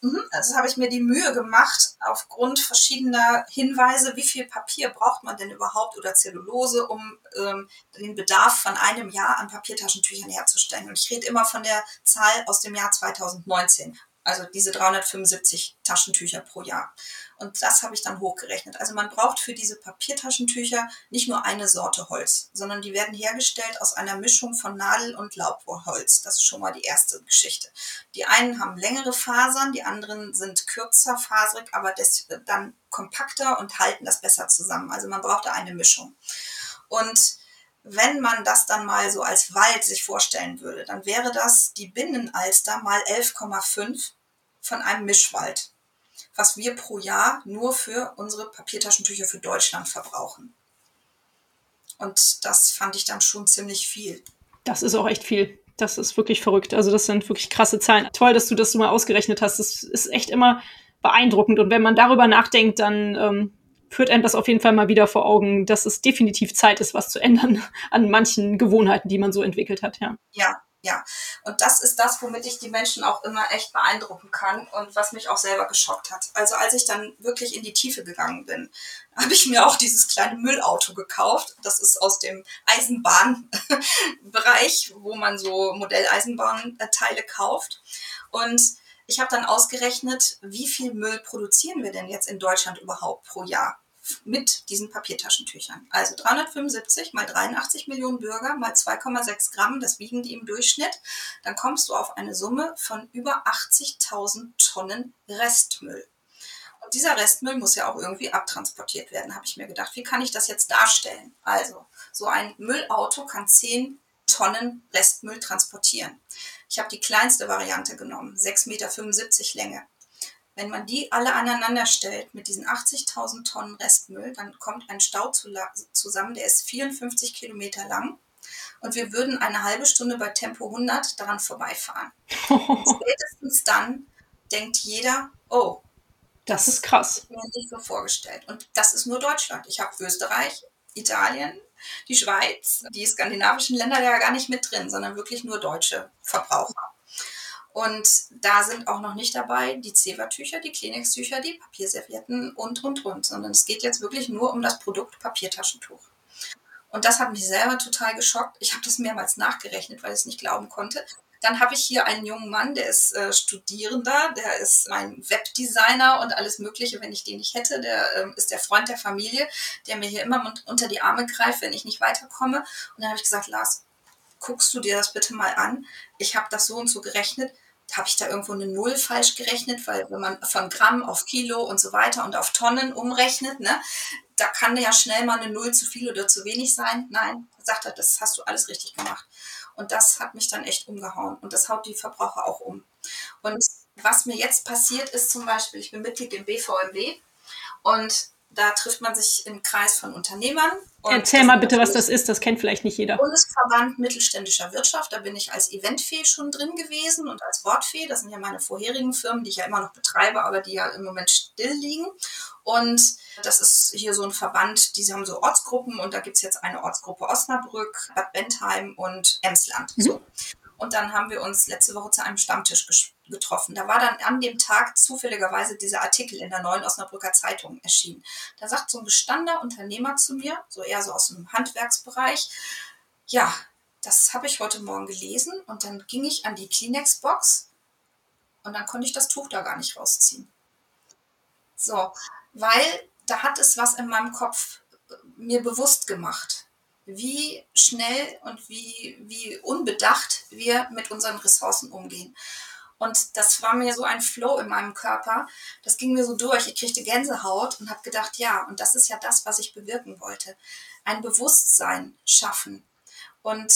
Mhm. Also habe ich mir die Mühe gemacht, aufgrund verschiedener Hinweise, wie viel Papier braucht man denn überhaupt oder Zellulose, um ähm, den Bedarf von einem Jahr an Papiertaschentüchern herzustellen. Und ich rede immer von der Zahl aus dem Jahr 2019, also diese 375 Taschentücher pro Jahr. Und das habe ich dann hochgerechnet. Also man braucht für diese Papiertaschentücher nicht nur eine Sorte Holz, sondern die werden hergestellt aus einer Mischung von Nadel- und Laubholz. Das ist schon mal die erste Geschichte. Die einen haben längere Fasern, die anderen sind kürzer faserig, aber dann kompakter und halten das besser zusammen. Also man braucht da eine Mischung. Und wenn man das dann mal so als Wald sich vorstellen würde, dann wäre das die Binnenalster mal 11,5 von einem Mischwald was wir pro Jahr nur für unsere Papiertaschentücher für Deutschland verbrauchen. Und das fand ich dann schon ziemlich viel. Das ist auch echt viel. Das ist wirklich verrückt. Also das sind wirklich krasse Zahlen. Toll, dass du das mal ausgerechnet hast. Das ist echt immer beeindruckend. Und wenn man darüber nachdenkt, dann ähm, führt einem das auf jeden Fall mal wieder vor Augen, dass es definitiv Zeit ist, was zu ändern an manchen Gewohnheiten, die man so entwickelt hat. Ja, ja ja, und das ist das, womit ich die Menschen auch immer echt beeindrucken kann und was mich auch selber geschockt hat. Also als ich dann wirklich in die Tiefe gegangen bin, habe ich mir auch dieses kleine Müllauto gekauft. Das ist aus dem Eisenbahnbereich, wo man so Modelleisenbahnteile kauft. Und ich habe dann ausgerechnet, wie viel Müll produzieren wir denn jetzt in Deutschland überhaupt pro Jahr? Mit diesen Papiertaschentüchern. Also 375 mal 83 Millionen Bürger mal 2,6 Gramm, das wiegen die im Durchschnitt. Dann kommst du auf eine Summe von über 80.000 Tonnen Restmüll. Und dieser Restmüll muss ja auch irgendwie abtransportiert werden, habe ich mir gedacht. Wie kann ich das jetzt darstellen? Also, so ein Müllauto kann 10 Tonnen Restmüll transportieren. Ich habe die kleinste Variante genommen, 6,75 Meter Länge. Wenn man die alle aneinander stellt mit diesen 80.000 Tonnen Restmüll, dann kommt ein Stau zusammen, der ist 54 Kilometer lang. Und wir würden eine halbe Stunde bei Tempo 100 daran vorbeifahren. Spätestens dann denkt jeder, oh, das ist krass. Ich mir nicht so vorgestellt. Und das ist nur Deutschland. Ich habe Österreich, Italien, die Schweiz, die skandinavischen Länder ja gar nicht mit drin, sondern wirklich nur deutsche Verbraucher. Und da sind auch noch nicht dabei die Zewa-Tücher, die Kleenex-Tücher, die Papierservietten und, und, und, sondern es geht jetzt wirklich nur um das Produkt Papiertaschentuch. Und das hat mich selber total geschockt. Ich habe das mehrmals nachgerechnet, weil ich es nicht glauben konnte. Dann habe ich hier einen jungen Mann, der ist äh, Studierender, der ist ein Webdesigner und alles Mögliche, wenn ich den nicht hätte. Der ähm, ist der Freund der Familie, der mir hier immer unter die Arme greift, wenn ich nicht weiterkomme. Und dann habe ich gesagt, Lars, guckst du dir das bitte mal an? Ich habe das so und so gerechnet habe ich da irgendwo eine Null falsch gerechnet, weil wenn man von Gramm auf Kilo und so weiter und auf Tonnen umrechnet, ne, da kann ja schnell mal eine Null zu viel oder zu wenig sein. Nein, sagt er, das hast du alles richtig gemacht. Und das hat mich dann echt umgehauen. Und das haut die Verbraucher auch um. Und was mir jetzt passiert ist zum Beispiel, ich bin Mitglied im BVMW und da trifft man sich im Kreis von Unternehmern. Erzähl mal bitte, was das ist. Das kennt vielleicht nicht jeder. Bundesverband mittelständischer Wirtschaft. Da bin ich als Eventfee schon drin gewesen und als Wortfee. Das sind ja meine vorherigen Firmen, die ich ja immer noch betreibe, aber die ja im Moment still liegen. Und das ist hier so ein Verband, die haben so Ortsgruppen und da gibt es jetzt eine Ortsgruppe Osnabrück, Bad Bentheim und Emsland. Mhm. So. Und dann haben wir uns letzte Woche zu einem Stammtisch getroffen. Da war dann an dem Tag zufälligerweise dieser Artikel in der neuen Osnabrücker Zeitung erschienen. Da sagt so ein gestandener Unternehmer zu mir, so eher so aus dem Handwerksbereich, ja, das habe ich heute Morgen gelesen und dann ging ich an die Kleenex-Box und dann konnte ich das Tuch da gar nicht rausziehen. So, weil da hat es was in meinem Kopf äh, mir bewusst gemacht wie schnell und wie, wie unbedacht wir mit unseren Ressourcen umgehen. Und das war mir so ein Flow in meinem Körper. Das ging mir so durch. Ich kriegte Gänsehaut und habe gedacht, ja, und das ist ja das, was ich bewirken wollte. Ein Bewusstsein schaffen. Und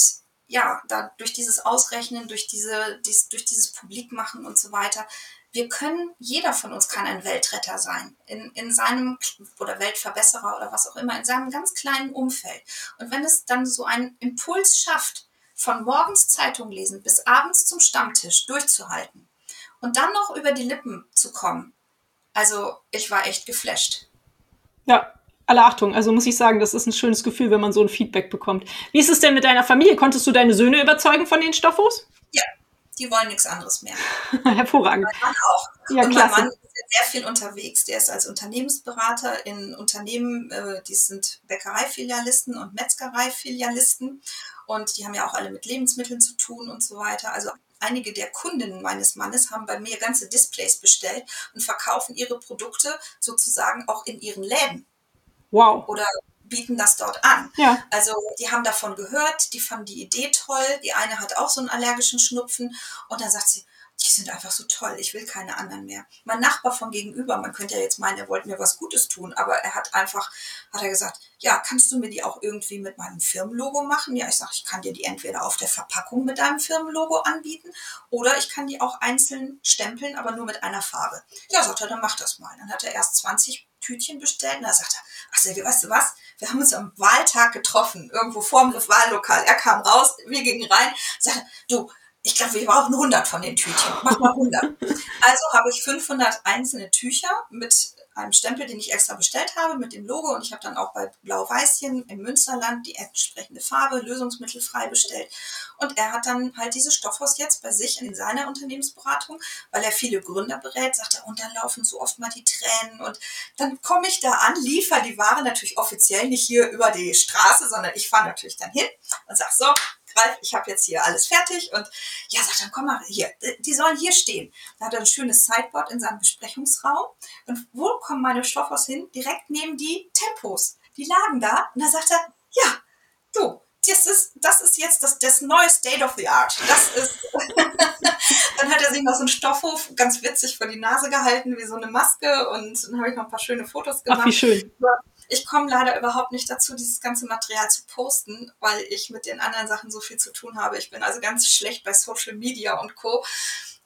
ja, da durch dieses Ausrechnen, durch diese, dies, durch dieses Publikmachen und so weiter, wir können, jeder von uns kann ein Weltretter sein, in, in seinem, oder Weltverbesserer oder was auch immer, in seinem ganz kleinen Umfeld. Und wenn es dann so einen Impuls schafft, von morgens Zeitung lesen bis abends zum Stammtisch durchzuhalten und dann noch über die Lippen zu kommen, also ich war echt geflasht. Ja, alle Achtung. Also muss ich sagen, das ist ein schönes Gefühl, wenn man so ein Feedback bekommt. Wie ist es denn mit deiner Familie? Konntest du deine Söhne überzeugen von den Stoffos? Ja, die wollen nichts anderes mehr. Hervorragend. Mein Mann auch. Ja, und klasse. mein Mann sehr viel unterwegs. Der ist als Unternehmensberater in Unternehmen, äh, die sind Bäckereifilialisten und Metzgereifilialisten. Und die haben ja auch alle mit Lebensmitteln zu tun und so weiter. Also einige der Kundinnen meines Mannes haben bei mir ganze Displays bestellt und verkaufen ihre Produkte sozusagen auch in ihren Läden. Wow. Oder bieten das dort an. Ja. Also die haben davon gehört, die fanden die Idee toll. Die eine hat auch so einen allergischen Schnupfen und dann sagt sie, die sind einfach so toll, ich will keine anderen mehr. Mein Nachbar von gegenüber, man könnte ja jetzt meinen, er wollte mir was Gutes tun, aber er hat einfach, hat er gesagt, ja, kannst du mir die auch irgendwie mit meinem Firmenlogo machen? Ja, ich sage, ich kann dir die entweder auf der Verpackung mit deinem Firmenlogo anbieten oder ich kann die auch einzeln stempeln, aber nur mit einer Farbe. Ja, sagt er, dann mach das mal. Dann hat er erst 20 Tütchen bestellt und da sagt er, ach Silvia, weißt du was? Wir haben uns am Wahltag getroffen, irgendwo vor dem Wahllokal. Er kam raus, wir gingen rein, sagte, du, ich glaube, wir brauchen 100 von den Tütchen. Mach mal 100. Also habe ich 500 einzelne Tücher mit einem Stempel, den ich extra bestellt habe, mit dem Logo. Und ich habe dann auch bei Blau-Weißchen im Münsterland die entsprechende Farbe, lösungsmittelfrei bestellt. Und er hat dann halt dieses Stoffhaus jetzt bei sich in seiner Unternehmensberatung, weil er viele Gründer berät, sagt er, und dann laufen so oft mal die Tränen. Und dann komme ich da an, liefer die Ware natürlich offiziell nicht hier über die Straße, sondern ich fahre natürlich dann hin und sage, so, Ralf, ich habe jetzt hier alles fertig und ja, sagt dann, komm mal hier, die sollen hier stehen. Da hat er ein schönes Sideboard in seinem Besprechungsraum und wo kommen meine Stoffhaus hin? Direkt neben die Tempos. Die lagen da und da sagt er, ja, du, das ist, das ist jetzt das, das neue State of the Art. Das ist, dann hat er sie ich noch so einen Stoffhof, ganz witzig vor die Nase gehalten, wie so eine Maske und dann habe ich noch ein paar schöne Fotos gemacht. Ach, wie schön. Ich komme leider überhaupt nicht dazu, dieses ganze Material zu posten, weil ich mit den anderen Sachen so viel zu tun habe. Ich bin also ganz schlecht bei Social Media und Co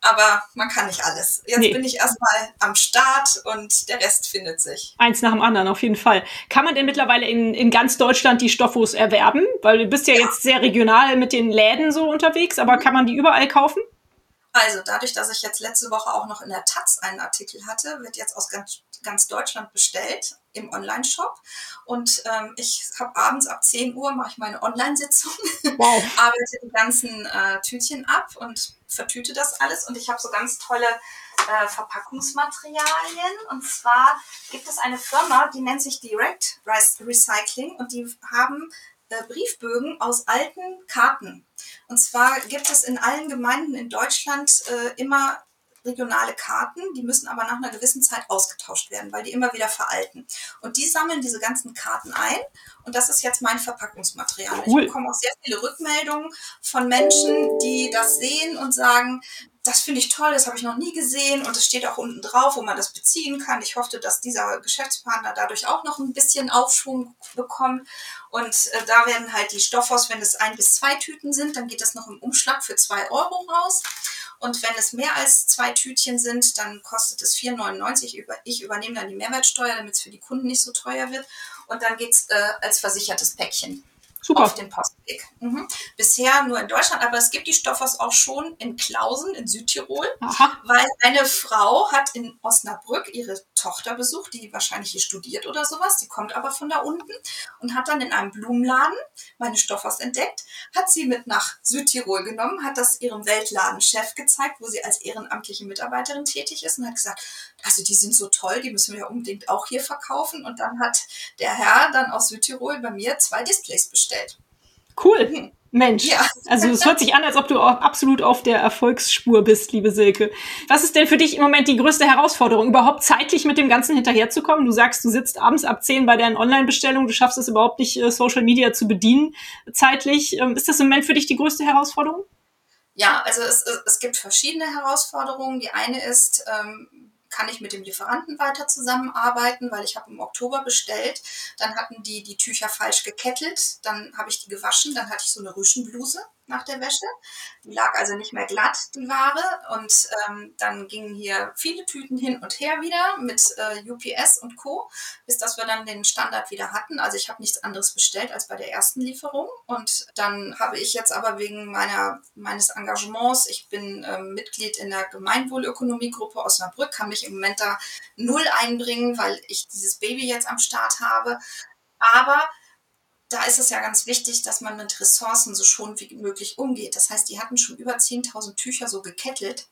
aber man kann nicht alles. Jetzt nee. bin ich erstmal am Start und der Rest findet sich. Eins nach dem anderen, auf jeden Fall. Kann man denn mittlerweile in, in ganz Deutschland die Stoffos erwerben? Weil du bist ja, ja. jetzt sehr regional mit den Läden so unterwegs, aber mhm. kann man die überall kaufen? Also dadurch, dass ich jetzt letzte Woche auch noch in der Taz einen Artikel hatte, wird jetzt aus ganz, ganz Deutschland bestellt im Online-Shop. Und ähm, ich habe abends ab 10 Uhr mache ich meine Online-Sitzung, wow. arbeite die ganzen äh, Tütchen ab und vertüte das alles. Und ich habe so ganz tolle äh, Verpackungsmaterialien. Und zwar gibt es eine Firma, die nennt sich Direct Recycling und die haben äh, Briefbögen aus alten Karten. Und zwar gibt es in allen Gemeinden in Deutschland äh, immer regionale Karten, die müssen aber nach einer gewissen Zeit ausgetauscht werden, weil die immer wieder veralten. Und die sammeln diese ganzen Karten ein und das ist jetzt mein Verpackungsmaterial. Cool. Ich bekomme auch sehr viele Rückmeldungen von Menschen, die das sehen und sagen, das finde ich toll, das habe ich noch nie gesehen und es steht auch unten drauf, wo man das beziehen kann. Ich hoffe, dass dieser Geschäftspartner dadurch auch noch ein bisschen Aufschwung bekommt. Und äh, da werden halt die Stoffhaus, wenn es ein bis zwei Tüten sind, dann geht das noch im Umschlag für zwei Euro raus. Und wenn es mehr als zwei Tütchen sind, dann kostet es 4,99. Ich übernehme dann die Mehrwertsteuer, damit es für die Kunden nicht so teuer wird. Und dann geht es äh, als versichertes Päckchen. Super. auf den Postweg. Mhm. Bisher nur in Deutschland, aber es gibt die Stoffers auch schon in Klausen in Südtirol, Aha. weil eine Frau hat in Osnabrück ihre Tochter besucht, die wahrscheinlich hier studiert oder sowas, die kommt aber von da unten und hat dann in einem Blumenladen meine Stoffers entdeckt, hat sie mit nach Südtirol genommen, hat das ihrem Weltladenchef gezeigt, wo sie als ehrenamtliche Mitarbeiterin tätig ist und hat gesagt, also die sind so toll, die müssen wir ja unbedingt auch hier verkaufen und dann hat der Herr dann aus Südtirol bei mir zwei Displays bestellt. Cool. Mensch, ja. also es hört sich an, als ob du absolut auf der Erfolgsspur bist, liebe Silke. Was ist denn für dich im Moment die größte Herausforderung, überhaupt zeitlich mit dem Ganzen hinterherzukommen? Du sagst, du sitzt abends ab 10 bei deinen Online-Bestellungen, du schaffst es überhaupt nicht, äh, Social Media zu bedienen zeitlich. Ähm, ist das im Moment für dich die größte Herausforderung? Ja, also es, es gibt verschiedene Herausforderungen. Die eine ist, ähm, kann ich mit dem Lieferanten weiter zusammenarbeiten, weil ich habe im Oktober bestellt. Dann hatten die die Tücher falsch gekettelt. Dann habe ich die gewaschen. Dann hatte ich so eine Rüschenbluse nach der Wäsche. Die lag also nicht mehr glatt, die Ware. Und ähm, dann gingen hier viele Tüten hin und her wieder mit äh, UPS und Co., bis dass wir dann den Standard wieder hatten. Also ich habe nichts anderes bestellt als bei der ersten Lieferung. Und dann habe ich jetzt aber wegen meiner, meines Engagements, ich bin ähm, Mitglied in der Gemeinwohlökonomiegruppe Osnabrück, kann mich im Moment da null einbringen, weil ich dieses Baby jetzt am Start habe. Aber da ist es ja ganz wichtig, dass man mit Ressourcen so schon wie möglich umgeht. Das heißt, die hatten schon über 10.000 Tücher so gekettelt.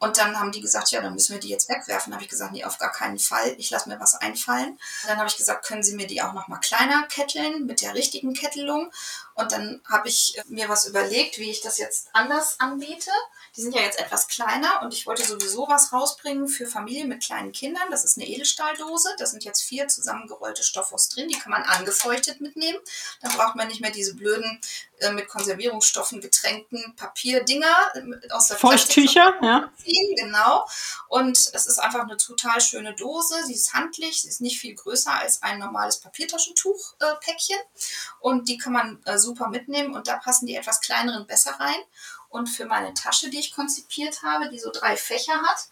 Und dann haben die gesagt, ja, dann müssen wir die jetzt wegwerfen. Da habe ich gesagt, nee, auf gar keinen Fall. Ich lasse mir was einfallen. Dann habe ich gesagt, können Sie mir die auch noch mal kleiner ketteln mit der richtigen Kettelung? Und dann habe ich mir was überlegt, wie ich das jetzt anders anbiete. Die sind ja jetzt etwas kleiner und ich wollte sowieso was rausbringen für Familien mit kleinen Kindern. Das ist eine Edelstahldose. Da sind jetzt vier zusammengerollte Stoffos drin. Die kann man angefeuchtet mitnehmen. Dann braucht man nicht mehr diese blöden äh, mit Konservierungsstoffen getränkten Papierdinger äh, aus der Feuchttücher, ja. Genau. Und es ist einfach eine total schöne Dose. Sie ist handlich. Sie ist nicht viel größer als ein normales Papiertaschentuch-Päckchen. Äh, und die kann man äh, super mitnehmen. Und da passen die etwas kleineren besser rein. Und für meine Tasche, die ich konzipiert habe, die so drei Fächer hat,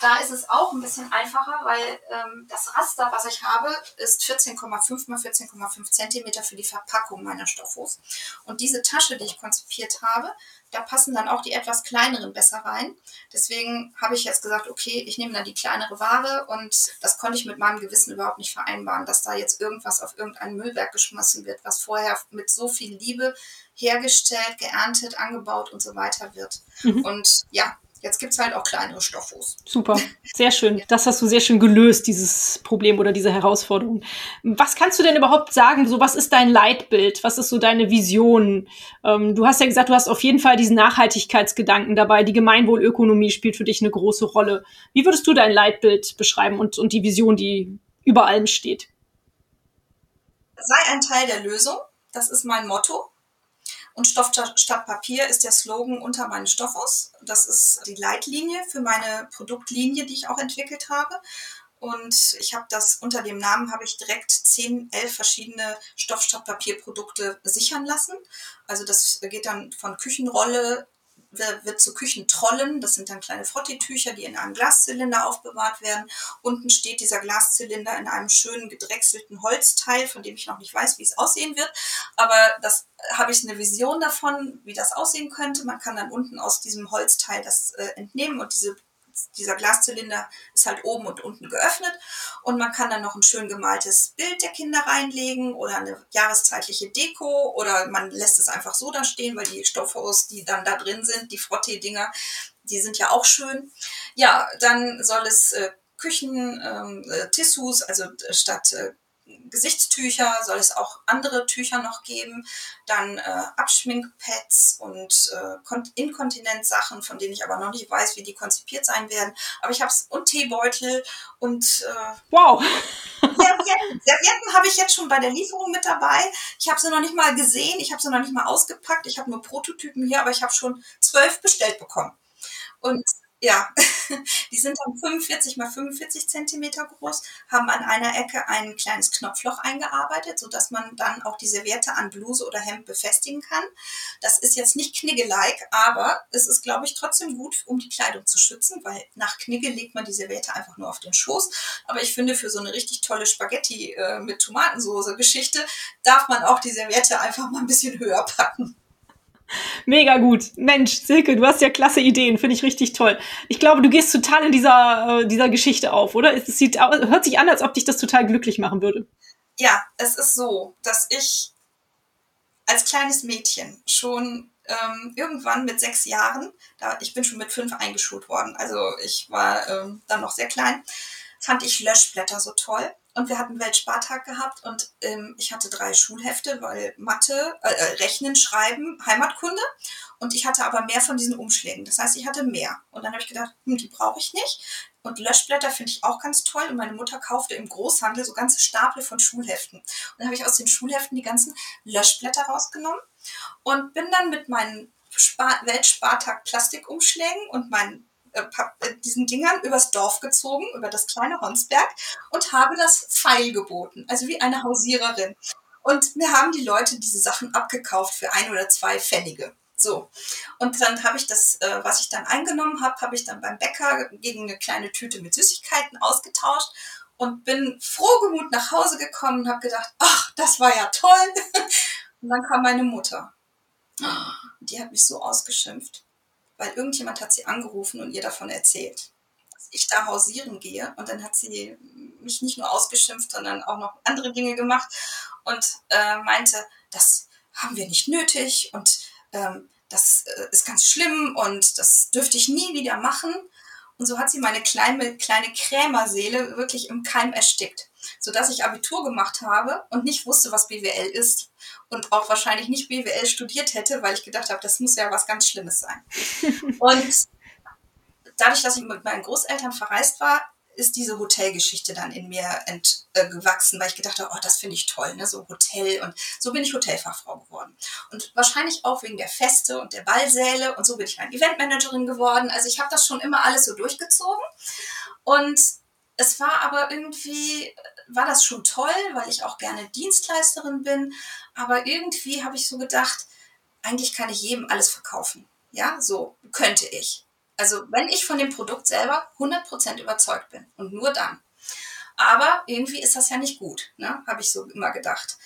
da ist es auch ein bisschen einfacher, weil ähm, das Raster, was ich habe, ist 14,5 mal 14,5 Zentimeter für die Verpackung meiner Stoffhose. Und diese Tasche, die ich konzipiert habe, da passen dann auch die etwas kleineren besser rein. Deswegen habe ich jetzt gesagt, okay, ich nehme dann die kleinere Ware und das konnte ich mit meinem Gewissen überhaupt nicht vereinbaren, dass da jetzt irgendwas auf irgendein Müllwerk geschmissen wird, was vorher mit so viel Liebe hergestellt, geerntet, angebaut und so weiter wird. Mhm. Und ja, Jetzt gibt es halt auch kleinere Stoffos. Super, sehr schön. Das hast du sehr schön gelöst, dieses Problem oder diese Herausforderung. Was kannst du denn überhaupt sagen? So, was ist dein Leitbild? Was ist so deine Vision? Ähm, du hast ja gesagt, du hast auf jeden Fall diesen Nachhaltigkeitsgedanken dabei. Die Gemeinwohlökonomie spielt für dich eine große Rolle. Wie würdest du dein Leitbild beschreiben und, und die Vision, die über allem steht? Sei ein Teil der Lösung. Das ist mein Motto. Und Stoff statt Papier ist der Slogan unter meinen Stoffos. Das ist die Leitlinie für meine Produktlinie, die ich auch entwickelt habe. Und ich habe das unter dem Namen habe ich direkt zehn, elf verschiedene Stoff statt Papierprodukte sichern lassen. Also das geht dann von Küchenrolle wird zu Küchentrollen. Das sind dann kleine Frottitücher, die in einem Glaszylinder aufbewahrt werden. Unten steht dieser Glaszylinder in einem schönen gedrechselten Holzteil, von dem ich noch nicht weiß, wie es aussehen wird. Aber das habe ich eine Vision davon, wie das aussehen könnte. Man kann dann unten aus diesem Holzteil das äh, entnehmen und diese dieser Glaszylinder ist halt oben und unten geöffnet und man kann dann noch ein schön gemaltes Bild der Kinder reinlegen oder eine jahreszeitliche Deko oder man lässt es einfach so da stehen, weil die Stoffhaus, die dann da drin sind, die Frottee-Dinger, die sind ja auch schön. Ja, dann soll es äh, Küchen, ähm, äh, Tissus, also äh, statt äh, Gesichtstücher soll es auch andere Tücher noch geben, dann äh, Abschminkpads und äh, Inkontinenzsachen, von denen ich aber noch nicht weiß, wie die konzipiert sein werden. Aber ich habe es und Teebeutel und äh, wow. Servietten, Servietten habe ich jetzt schon bei der Lieferung mit dabei. Ich habe sie noch nicht mal gesehen, ich habe sie noch nicht mal ausgepackt. Ich habe nur Prototypen hier, aber ich habe schon zwölf bestellt bekommen. Und ja, die sind dann 45 mal 45 Zentimeter groß, haben an einer Ecke ein kleines Knopfloch eingearbeitet, sodass man dann auch die Serviette an Bluse oder Hemd befestigen kann. Das ist jetzt nicht Knigge-like, aber es ist, glaube ich, trotzdem gut, um die Kleidung zu schützen, weil nach Knigge legt man die Serviette einfach nur auf den Schoß. Aber ich finde, für so eine richtig tolle Spaghetti äh, mit Tomatensoße-Geschichte darf man auch die Serviette einfach mal ein bisschen höher packen. Mega gut. Mensch, Silke, du hast ja klasse Ideen, finde ich richtig toll. Ich glaube, du gehst total in dieser, äh, dieser Geschichte auf, oder? Es sieht, hört sich an, als ob dich das total glücklich machen würde. Ja, es ist so, dass ich als kleines Mädchen schon ähm, irgendwann mit sechs Jahren, da, ich bin schon mit fünf eingeschult worden, also ich war ähm, dann noch sehr klein, fand ich Löschblätter so toll und wir hatten Weltspartag gehabt und ähm, ich hatte drei Schulhefte, weil Mathe, äh, äh, Rechnen, Schreiben, Heimatkunde. Und ich hatte aber mehr von diesen Umschlägen. Das heißt, ich hatte mehr. Und dann habe ich gedacht, hm, die brauche ich nicht. Und Löschblätter finde ich auch ganz toll. Und meine Mutter kaufte im Großhandel so ganze Stapel von Schulheften. Und dann habe ich aus den Schulheften die ganzen Löschblätter rausgenommen und bin dann mit meinen Spar Weltspartag Plastikumschlägen und meinen äh, äh, diesen Dingern übers Dorf gezogen, über das kleine Honsberg und habe das Pfeil geboten, also wie eine Hausiererin. Und mir haben die Leute diese Sachen abgekauft für ein oder zwei Pfennige. So. Und dann habe ich das, äh, was ich dann eingenommen habe, habe ich dann beim Bäcker gegen eine kleine Tüte mit Süßigkeiten ausgetauscht und bin frohgemut nach Hause gekommen und habe gedacht, ach, das war ja toll. Und dann kam meine Mutter. Die hat mich so ausgeschimpft weil irgendjemand hat sie angerufen und ihr davon erzählt, dass ich da hausieren gehe. Und dann hat sie mich nicht nur ausgeschimpft, sondern auch noch andere Dinge gemacht und äh, meinte, das haben wir nicht nötig und ähm, das äh, ist ganz schlimm und das dürfte ich nie wieder machen. Und so hat sie meine kleine, kleine Krämerseele wirklich im Keim erstickt, sodass ich Abitur gemacht habe und nicht wusste, was BWL ist und auch wahrscheinlich nicht BWL studiert hätte, weil ich gedacht habe, das muss ja was ganz Schlimmes sein. und dadurch, dass ich mit meinen Großeltern verreist war, ist diese Hotelgeschichte dann in mir ent, äh, gewachsen, weil ich gedacht habe, oh, das finde ich toll, ne? so Hotel und so bin ich Hotelfachfrau geworden. Und wahrscheinlich auch wegen der Feste und der Ballsäle und so bin ich dann Eventmanagerin geworden. Also ich habe das schon immer alles so durchgezogen und es war aber irgendwie, war das schon toll, weil ich auch gerne Dienstleisterin bin, aber irgendwie habe ich so gedacht, eigentlich kann ich jedem alles verkaufen. Ja, so könnte ich. Also wenn ich von dem Produkt selber 100% überzeugt bin und nur dann. Aber irgendwie ist das ja nicht gut, ne? habe ich so immer gedacht.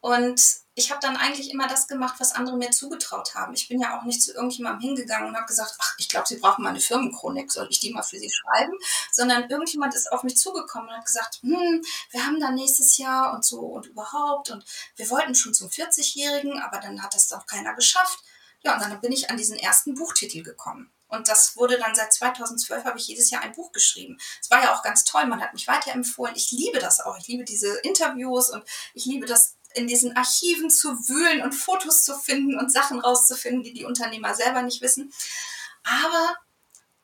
Und ich habe dann eigentlich immer das gemacht, was andere mir zugetraut haben. Ich bin ja auch nicht zu irgendjemandem hingegangen und habe gesagt, ach, ich glaube, Sie brauchen mal eine Firmenchronik, soll ich die mal für Sie schreiben? Sondern irgendjemand ist auf mich zugekommen und hat gesagt, hm, wir haben da nächstes Jahr und so und überhaupt und wir wollten schon zum 40-Jährigen, aber dann hat das doch keiner geschafft. Ja, und dann bin ich an diesen ersten Buchtitel gekommen. Und das wurde dann seit 2012 habe ich jedes Jahr ein Buch geschrieben. Es war ja auch ganz toll, man hat mich weiterempfohlen. Ich liebe das auch. Ich liebe diese Interviews und ich liebe das in diesen Archiven zu wühlen und Fotos zu finden und Sachen rauszufinden, die die Unternehmer selber nicht wissen. Aber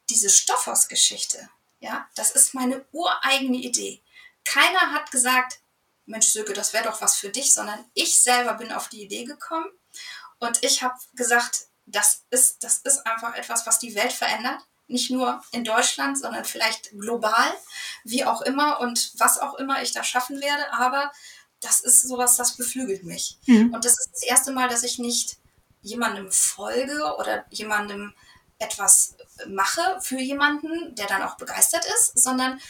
diese Stoffhausgeschichte, ja, das ist meine ureigene Idee. Keiner hat gesagt, Mensch, Söke, das wäre doch was für dich, sondern ich selber bin auf die Idee gekommen Und ich habe gesagt, das ist, das ist einfach etwas, was die Welt verändert. Nicht nur in Deutschland, sondern vielleicht global, wie auch immer und was auch immer ich da schaffen werde. Aber das ist sowas, das beflügelt mich. Mhm. Und das ist das erste Mal, dass ich nicht jemandem folge oder jemandem etwas mache für jemanden, der dann auch begeistert ist, sondern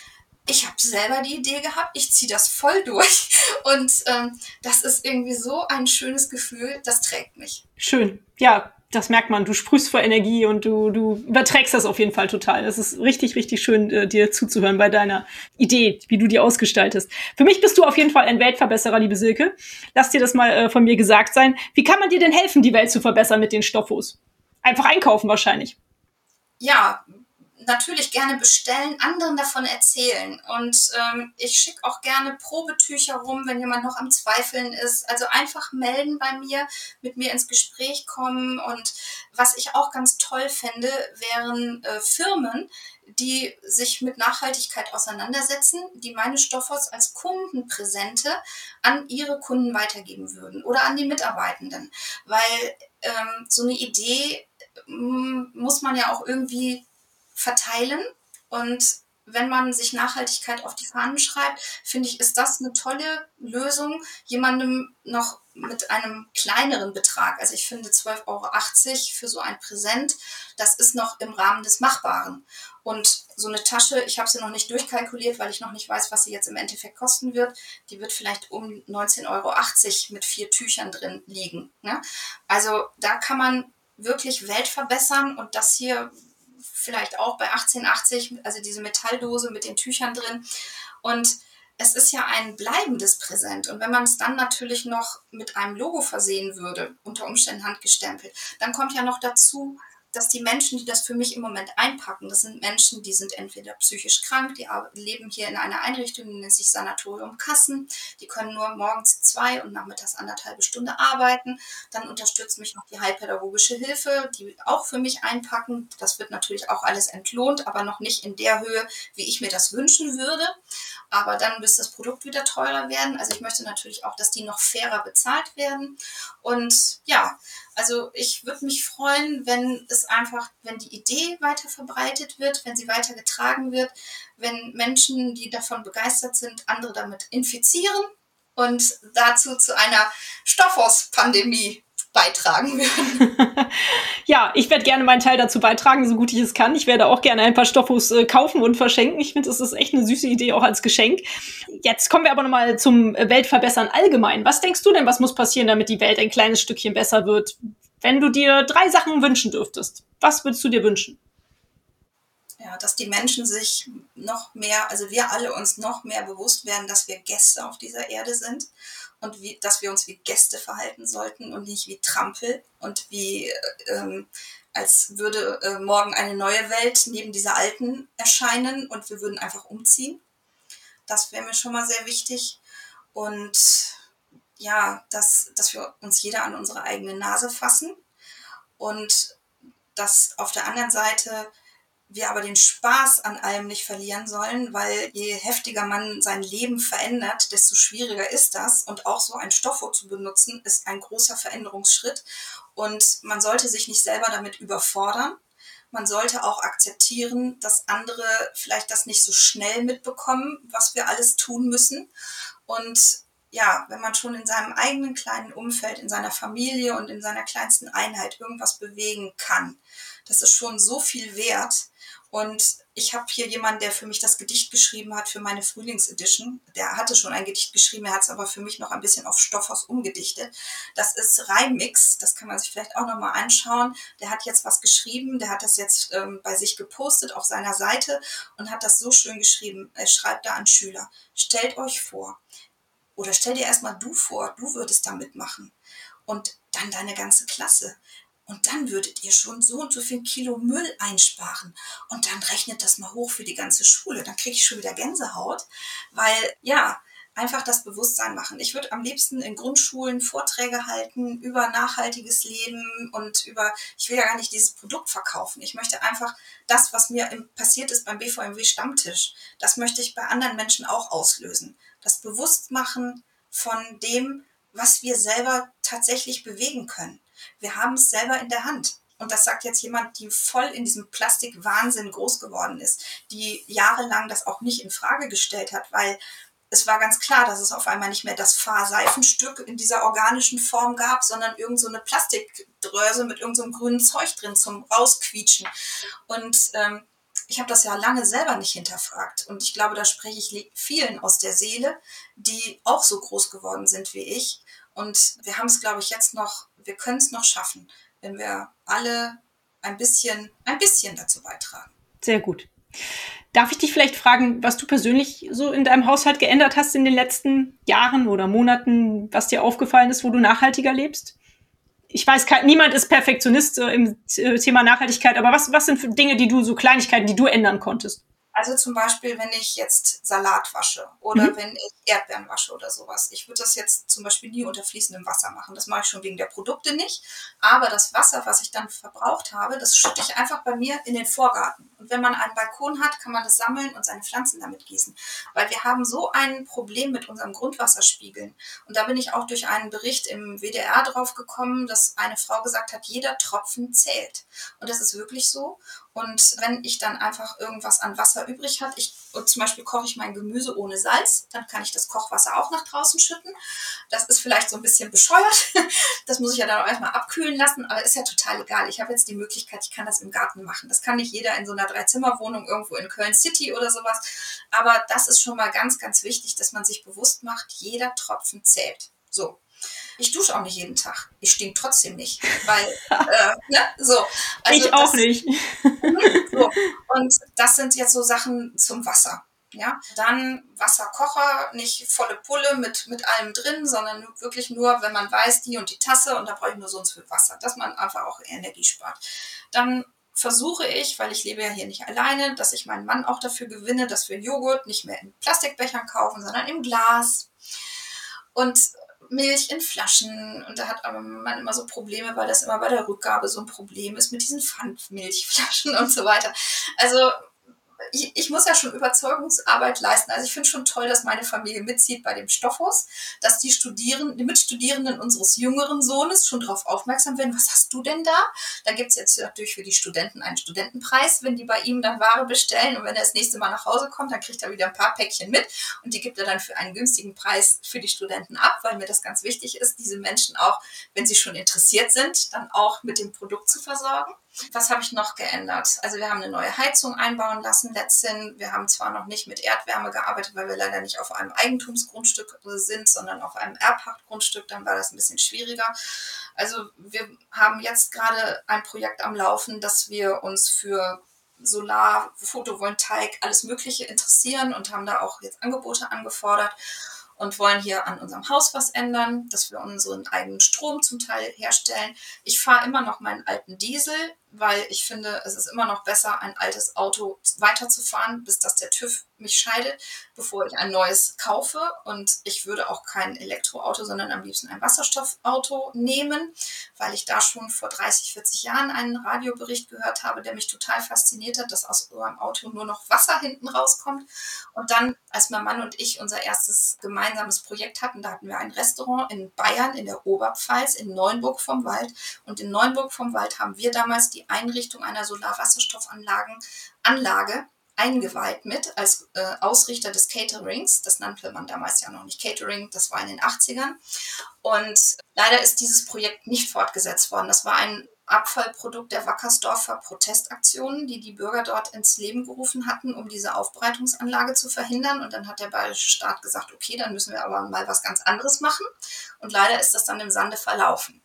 ich habe selber die Idee gehabt, ich ziehe das voll durch und ähm, das ist irgendwie so ein schönes Gefühl, das trägt mich. Schön, ja, das merkt man, du sprühst vor Energie und du, du überträgst das auf jeden Fall total. Das ist richtig, richtig schön, äh, dir zuzuhören bei deiner Idee, wie du die ausgestaltest. Für mich bist du auf jeden Fall ein Weltverbesserer, liebe Silke. Lass dir das mal äh, von mir gesagt sein. Wie kann man dir denn helfen, die Welt zu verbessern mit den Stoffos? Einfach einkaufen wahrscheinlich. Ja, natürlich gerne bestellen, anderen davon erzählen. Und ähm, ich schicke auch gerne Probetücher rum, wenn jemand noch am Zweifeln ist. Also einfach melden bei mir, mit mir ins Gespräch kommen. Und was ich auch ganz toll fände, wären äh, Firmen, die sich mit Nachhaltigkeit auseinandersetzen, die meine Stoffos als Kundenpräsente an ihre Kunden weitergeben würden oder an die Mitarbeitenden. Weil ähm, so eine Idee mm, muss man ja auch irgendwie verteilen. Und wenn man sich Nachhaltigkeit auf die Fahnen schreibt, finde ich, ist das eine tolle Lösung, jemandem noch mit einem kleineren Betrag, also ich finde 12,80 Euro für so ein Präsent, das ist noch im Rahmen des Machbaren. Und so eine Tasche, ich habe sie noch nicht durchkalkuliert, weil ich noch nicht weiß, was sie jetzt im Endeffekt kosten wird, die wird vielleicht um 19,80 Euro mit vier Tüchern drin liegen. Ne? Also da kann man wirklich Welt verbessern und das hier vielleicht auch bei 1880, also diese Metalldose mit den Tüchern drin. Und es ist ja ein bleibendes Präsent. Und wenn man es dann natürlich noch mit einem Logo versehen würde, unter Umständen handgestempelt, dann kommt ja noch dazu, dass die Menschen, die das für mich im Moment einpacken, das sind Menschen, die sind entweder psychisch krank, die leben hier in einer Einrichtung, die nennt sich Sanatorium Kassen, die können nur morgens zwei und nachmittags anderthalbe Stunde arbeiten. Dann unterstützt mich noch die heilpädagogische Hilfe, die auch für mich einpacken. Das wird natürlich auch alles entlohnt, aber noch nicht in der Höhe, wie ich mir das wünschen würde. Aber dann bis das Produkt wieder teurer werden. Also ich möchte natürlich auch, dass die noch fairer bezahlt werden. Und ja, also ich würde mich freuen, wenn es einfach, wenn die Idee weiter verbreitet wird, wenn sie weiter getragen wird, wenn Menschen, die davon begeistert sind, andere damit infizieren und dazu zu einer Stoffhaus-Pandemie beitragen würden. ja, ich werde gerne meinen Teil dazu beitragen, so gut ich es kann. Ich werde auch gerne ein paar Stoffos äh, kaufen und verschenken. Ich finde, das ist echt eine süße Idee, auch als Geschenk. Jetzt kommen wir aber nochmal zum Weltverbessern allgemein. Was denkst du denn, was muss passieren, damit die Welt ein kleines Stückchen besser wird? Wenn du dir drei Sachen wünschen dürftest, was würdest du dir wünschen? Ja, dass die Menschen sich noch mehr, also wir alle uns noch mehr bewusst werden, dass wir Gäste auf dieser Erde sind und wie, dass wir uns wie Gäste verhalten sollten und nicht wie Trampel und wie ähm, als würde äh, morgen eine neue Welt neben dieser alten erscheinen und wir würden einfach umziehen. Das wäre mir schon mal sehr wichtig. Und ja, dass, dass wir uns jeder an unsere eigene Nase fassen und dass auf der anderen Seite wir aber den Spaß an allem nicht verlieren sollen, weil je heftiger man sein Leben verändert, desto schwieriger ist das. Und auch so ein Stoffo zu benutzen, ist ein großer Veränderungsschritt. Und man sollte sich nicht selber damit überfordern. Man sollte auch akzeptieren, dass andere vielleicht das nicht so schnell mitbekommen, was wir alles tun müssen. Und ja, wenn man schon in seinem eigenen kleinen Umfeld, in seiner Familie und in seiner kleinsten Einheit irgendwas bewegen kann, das ist schon so viel wert. Und ich habe hier jemanden, der für mich das Gedicht geschrieben hat für meine Frühlingsedition. Der hatte schon ein Gedicht geschrieben, er hat es aber für mich noch ein bisschen auf Stoffhaus umgedichtet. Das ist Reimix, das kann man sich vielleicht auch nochmal anschauen. Der hat jetzt was geschrieben, der hat das jetzt ähm, bei sich gepostet auf seiner Seite und hat das so schön geschrieben. Er schreibt da an Schüler, stellt euch vor, oder stell dir erstmal du vor, du würdest da mitmachen. Und dann deine ganze Klasse. Und dann würdet ihr schon so und so viel Kilo Müll einsparen. Und dann rechnet das mal hoch für die ganze Schule. Dann kriege ich schon wieder Gänsehaut, weil ja, einfach das Bewusstsein machen. Ich würde am liebsten in Grundschulen Vorträge halten über nachhaltiges Leben und über, ich will ja gar nicht dieses Produkt verkaufen. Ich möchte einfach das, was mir passiert ist beim BVMW Stammtisch, das möchte ich bei anderen Menschen auch auslösen. Das Bewusstmachen von dem, was wir selber tatsächlich bewegen können. Wir haben es selber in der Hand. Und das sagt jetzt jemand, die voll in diesem Plastikwahnsinn groß geworden ist, die jahrelang das auch nicht in Frage gestellt hat, weil es war ganz klar, dass es auf einmal nicht mehr das Fahrseifenstück in dieser organischen Form gab, sondern irgend so eine Plastikdröse mit irgendeinem so grünen Zeug drin zum Rausquietschen. Und ähm, ich habe das ja lange selber nicht hinterfragt. Und ich glaube, da spreche ich vielen aus der Seele, die auch so groß geworden sind wie ich. Und wir haben es, glaube ich, jetzt noch, wir können es noch schaffen, wenn wir alle ein bisschen, ein bisschen dazu beitragen. Sehr gut. Darf ich dich vielleicht fragen, was du persönlich so in deinem Haushalt geändert hast in den letzten Jahren oder Monaten, was dir aufgefallen ist, wo du nachhaltiger lebst? Ich weiß, niemand ist Perfektionist äh, im äh, Thema Nachhaltigkeit, aber was, was sind Dinge, die du, so Kleinigkeiten, die du ändern konntest? Also zum Beispiel, wenn ich jetzt Salat wasche oder mhm. wenn ich Erdbeeren wasche oder sowas. Ich würde das jetzt zum Beispiel nie unter fließendem Wasser machen. Das mache ich schon wegen der Produkte nicht. Aber das Wasser, was ich dann verbraucht habe, das schütte ich einfach bei mir in den Vorgarten. Und wenn man einen Balkon hat, kann man das sammeln und seine Pflanzen damit gießen. Weil wir haben so ein Problem mit unserem Grundwasserspiegeln. Und da bin ich auch durch einen Bericht im WDR drauf gekommen, dass eine Frau gesagt hat, jeder Tropfen zählt. Und das ist wirklich so. Und wenn ich dann einfach irgendwas an Wasser übrig hat, ich zum Beispiel koche ich mein Gemüse ohne Salz, dann kann ich das Kochwasser auch nach draußen schütten. Das ist vielleicht so ein bisschen bescheuert. Das muss ich ja dann auch erstmal abkühlen lassen, aber ist ja total egal. Ich habe jetzt die Möglichkeit, ich kann das im Garten machen. Das kann nicht jeder in so einer Dreizimmerwohnung irgendwo in Köln City oder sowas. Aber das ist schon mal ganz, ganz wichtig, dass man sich bewusst macht, jeder Tropfen zählt. So. Ich dusche auch nicht jeden Tag. Ich stink trotzdem nicht. Weil, äh, ne, so. Also ich auch das, nicht. so. Und das sind jetzt so Sachen zum Wasser. Ja, dann Wasserkocher, nicht volle Pulle mit, mit allem drin, sondern wirklich nur, wenn man weiß, die und die Tasse und da brauche ich nur so und so viel Wasser, dass man einfach auch Energie spart. Dann versuche ich, weil ich lebe ja hier nicht alleine, dass ich meinen Mann auch dafür gewinne, dass wir Joghurt nicht mehr in Plastikbechern kaufen, sondern im Glas. Und Milch in Flaschen. Und da hat man immer so Probleme, weil das immer bei der Rückgabe so ein Problem ist mit diesen Pfandmilchflaschen und so weiter. Also ich, ich, muss ja schon Überzeugungsarbeit leisten. Also ich finde schon toll, dass meine Familie mitzieht bei dem Stoffhaus, dass die Studierenden, die Mitstudierenden unseres jüngeren Sohnes schon darauf aufmerksam werden, was hast du denn da? Da gibt es jetzt natürlich für die Studenten einen Studentenpreis, wenn die bei ihm dann Ware bestellen und wenn er das nächste Mal nach Hause kommt, dann kriegt er wieder ein paar Päckchen mit und die gibt er dann für einen günstigen Preis für die Studenten ab, weil mir das ganz wichtig ist, diese Menschen auch, wenn sie schon interessiert sind, dann auch mit dem Produkt zu versorgen. Was habe ich noch geändert? Also wir haben eine neue Heizung einbauen lassen letztens. Wir haben zwar noch nicht mit Erdwärme gearbeitet, weil wir leider nicht auf einem Eigentumsgrundstück sind, sondern auf einem Erbpachtgrundstück. Dann war das ein bisschen schwieriger. Also wir haben jetzt gerade ein Projekt am Laufen, dass wir uns für Solar, Photovoltaik, alles Mögliche interessieren und haben da auch jetzt Angebote angefordert und wollen hier an unserem Haus was ändern, dass wir unseren eigenen Strom zum Teil herstellen. Ich fahre immer noch meinen alten Diesel, weil ich finde, es ist immer noch besser, ein altes Auto weiterzufahren, bis dass der TÜV mich scheidet, bevor ich ein neues kaufe. Und ich würde auch kein Elektroauto, sondern am liebsten ein Wasserstoffauto nehmen, weil ich da schon vor 30, 40 Jahren einen Radiobericht gehört habe, der mich total fasziniert hat, dass aus einem Auto nur noch Wasser hinten rauskommt. Und dann, als mein Mann und ich unser erstes gemeinsames Projekt hatten, da hatten wir ein Restaurant in Bayern, in der Oberpfalz, in Neuenburg vom Wald. Und in Neuenburg vom Wald haben wir damals die Einrichtung einer Solarwasserstoffanlage Anlage eingeweiht mit als äh, Ausrichter des Caterings. Das nannte man damals ja noch nicht Catering, das war in den 80ern. Und leider ist dieses Projekt nicht fortgesetzt worden. Das war ein Abfallprodukt der Wackersdorfer Protestaktionen, die die Bürger dort ins Leben gerufen hatten, um diese Aufbereitungsanlage zu verhindern. Und dann hat der bayerische Staat gesagt, okay, dann müssen wir aber mal was ganz anderes machen. Und leider ist das dann im Sande verlaufen.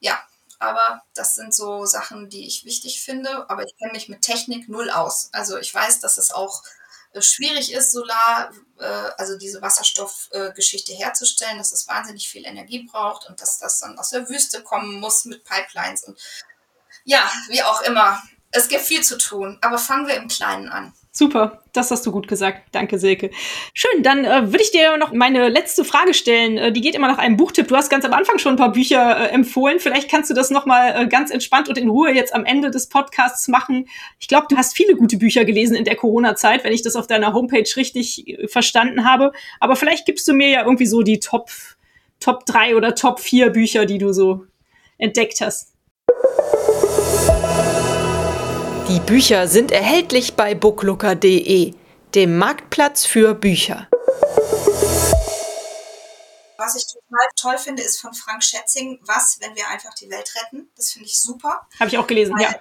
Ja, aber das sind so Sachen, die ich wichtig finde. Aber ich kenne mich mit Technik null aus. Also ich weiß, dass es auch äh, schwierig ist, Solar, äh, also diese Wasserstoffgeschichte herzustellen, dass es wahnsinnig viel Energie braucht und dass das dann aus der Wüste kommen muss mit Pipelines und ja, wie auch immer. Es gibt viel zu tun, aber fangen wir im Kleinen an. Super, das hast du gut gesagt. Danke, Silke. Schön, dann äh, würde ich dir noch meine letzte Frage stellen. Äh, die geht immer nach einem Buchtipp. Du hast ganz am Anfang schon ein paar Bücher äh, empfohlen. Vielleicht kannst du das noch mal äh, ganz entspannt und in Ruhe jetzt am Ende des Podcasts machen. Ich glaube, du hast viele gute Bücher gelesen in der Corona-Zeit, wenn ich das auf deiner Homepage richtig äh, verstanden habe. Aber vielleicht gibst du mir ja irgendwie so die Top Top drei oder Top vier Bücher, die du so entdeckt hast. Die Bücher sind erhältlich bei booklooker.de, dem Marktplatz für Bücher. Was ich total toll finde, ist von Frank Schätzing, Was, wenn wir einfach die Welt retten. Das finde ich super. Habe ich auch gelesen, weil, ja.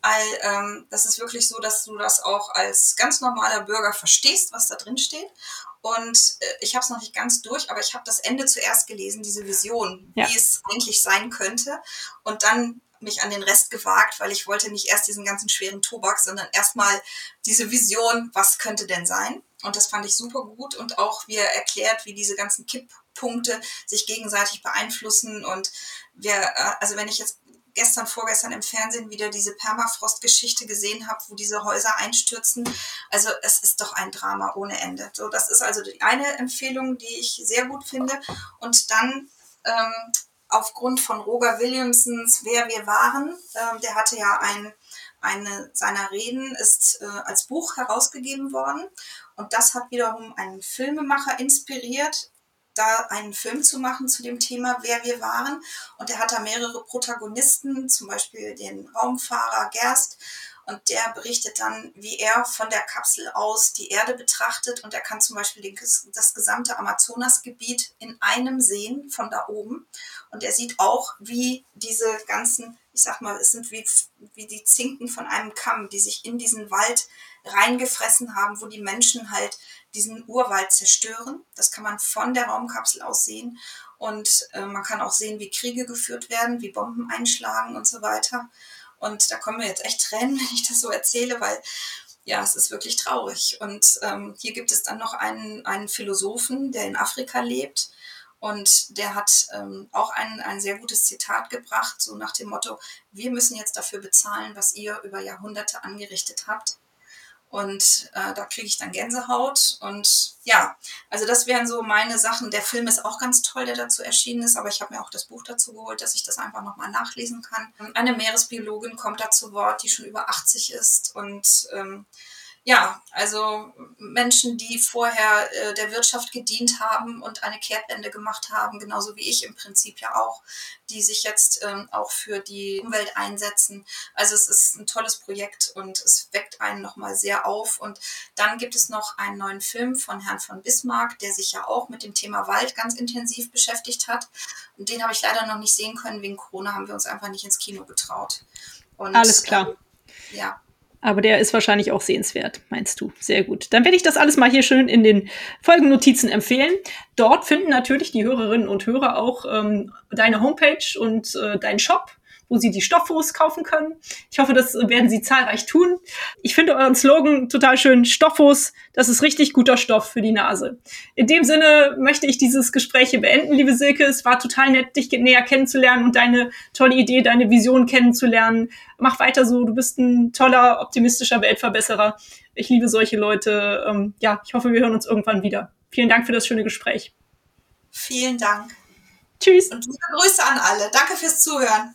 Weil ähm, das ist wirklich so, dass du das auch als ganz normaler Bürger verstehst, was da drin steht. Und äh, ich habe es noch nicht ganz durch, aber ich habe das Ende zuerst gelesen, diese Vision, ja. wie es eigentlich sein könnte. Und dann mich an den Rest gewagt, weil ich wollte nicht erst diesen ganzen schweren Tobak, sondern erstmal diese Vision, was könnte denn sein? Und das fand ich super gut und auch wie er erklärt, wie diese ganzen Kipppunkte sich gegenseitig beeinflussen und wir, äh, also wenn ich jetzt gestern, vorgestern im Fernsehen wieder diese Permafrost-Geschichte gesehen habe, wo diese Häuser einstürzen. Also es ist doch ein Drama ohne Ende. So, das ist also die eine Empfehlung, die ich sehr gut finde. Und dann ähm, aufgrund von Roger Williamsons Wer wir waren. Ähm, der hatte ja ein, eine seiner Reden ist äh, als Buch herausgegeben worden. Und das hat wiederum einen Filmemacher inspiriert, da einen Film zu machen zu dem Thema, wer wir waren. Und er hat da mehrere Protagonisten, zum Beispiel den Raumfahrer Gerst, und der berichtet dann, wie er von der Kapsel aus die Erde betrachtet und er kann zum Beispiel den, das gesamte Amazonasgebiet in einem sehen von da oben. Und er sieht auch, wie diese ganzen, ich sag mal, es sind wie, wie die Zinken von einem Kamm, die sich in diesen Wald reingefressen haben, wo die Menschen halt diesen Urwald zerstören. Das kann man von der Raumkapsel aus sehen. Und äh, man kann auch sehen, wie Kriege geführt werden, wie Bomben einschlagen und so weiter. Und da kommen mir jetzt echt Tränen, wenn ich das so erzähle, weil ja, es ist wirklich traurig. Und ähm, hier gibt es dann noch einen, einen Philosophen, der in Afrika lebt. Und der hat ähm, auch ein, ein sehr gutes Zitat gebracht, so nach dem Motto, wir müssen jetzt dafür bezahlen, was ihr über Jahrhunderte angerichtet habt. Und äh, da kriege ich dann Gänsehaut. Und ja, also das wären so meine Sachen. Der Film ist auch ganz toll, der dazu erschienen ist, aber ich habe mir auch das Buch dazu geholt, dass ich das einfach nochmal nachlesen kann. Eine Meeresbiologin kommt da zu Wort, die schon über 80 ist und ähm, ja, also Menschen, die vorher äh, der Wirtschaft gedient haben und eine Kehrtwende gemacht haben, genauso wie ich im Prinzip ja auch, die sich jetzt ähm, auch für die Umwelt einsetzen. Also es ist ein tolles Projekt und es weckt einen nochmal sehr auf. Und dann gibt es noch einen neuen Film von Herrn von Bismarck, der sich ja auch mit dem Thema Wald ganz intensiv beschäftigt hat. Und den habe ich leider noch nicht sehen können. Wegen Corona haben wir uns einfach nicht ins Kino getraut. Und, Alles klar. Äh, ja, aber der ist wahrscheinlich auch sehenswert, meinst du? Sehr gut. Dann werde ich das alles mal hier schön in den Folgennotizen empfehlen. Dort finden natürlich die Hörerinnen und Hörer auch ähm, deine Homepage und äh, deinen Shop wo sie die Stoffos kaufen können. Ich hoffe, das werden sie zahlreich tun. Ich finde euren Slogan total schön. Stoffos, das ist richtig guter Stoff für die Nase. In dem Sinne möchte ich dieses Gespräch hier beenden, liebe Silke. Es war total nett, dich näher kennenzulernen und deine tolle Idee, deine Vision kennenzulernen. Mach weiter so. Du bist ein toller, optimistischer Weltverbesserer. Ich liebe solche Leute. Ähm, ja, ich hoffe, wir hören uns irgendwann wieder. Vielen Dank für das schöne Gespräch. Vielen Dank. Tschüss. Und liebe Grüße an alle. Danke fürs Zuhören.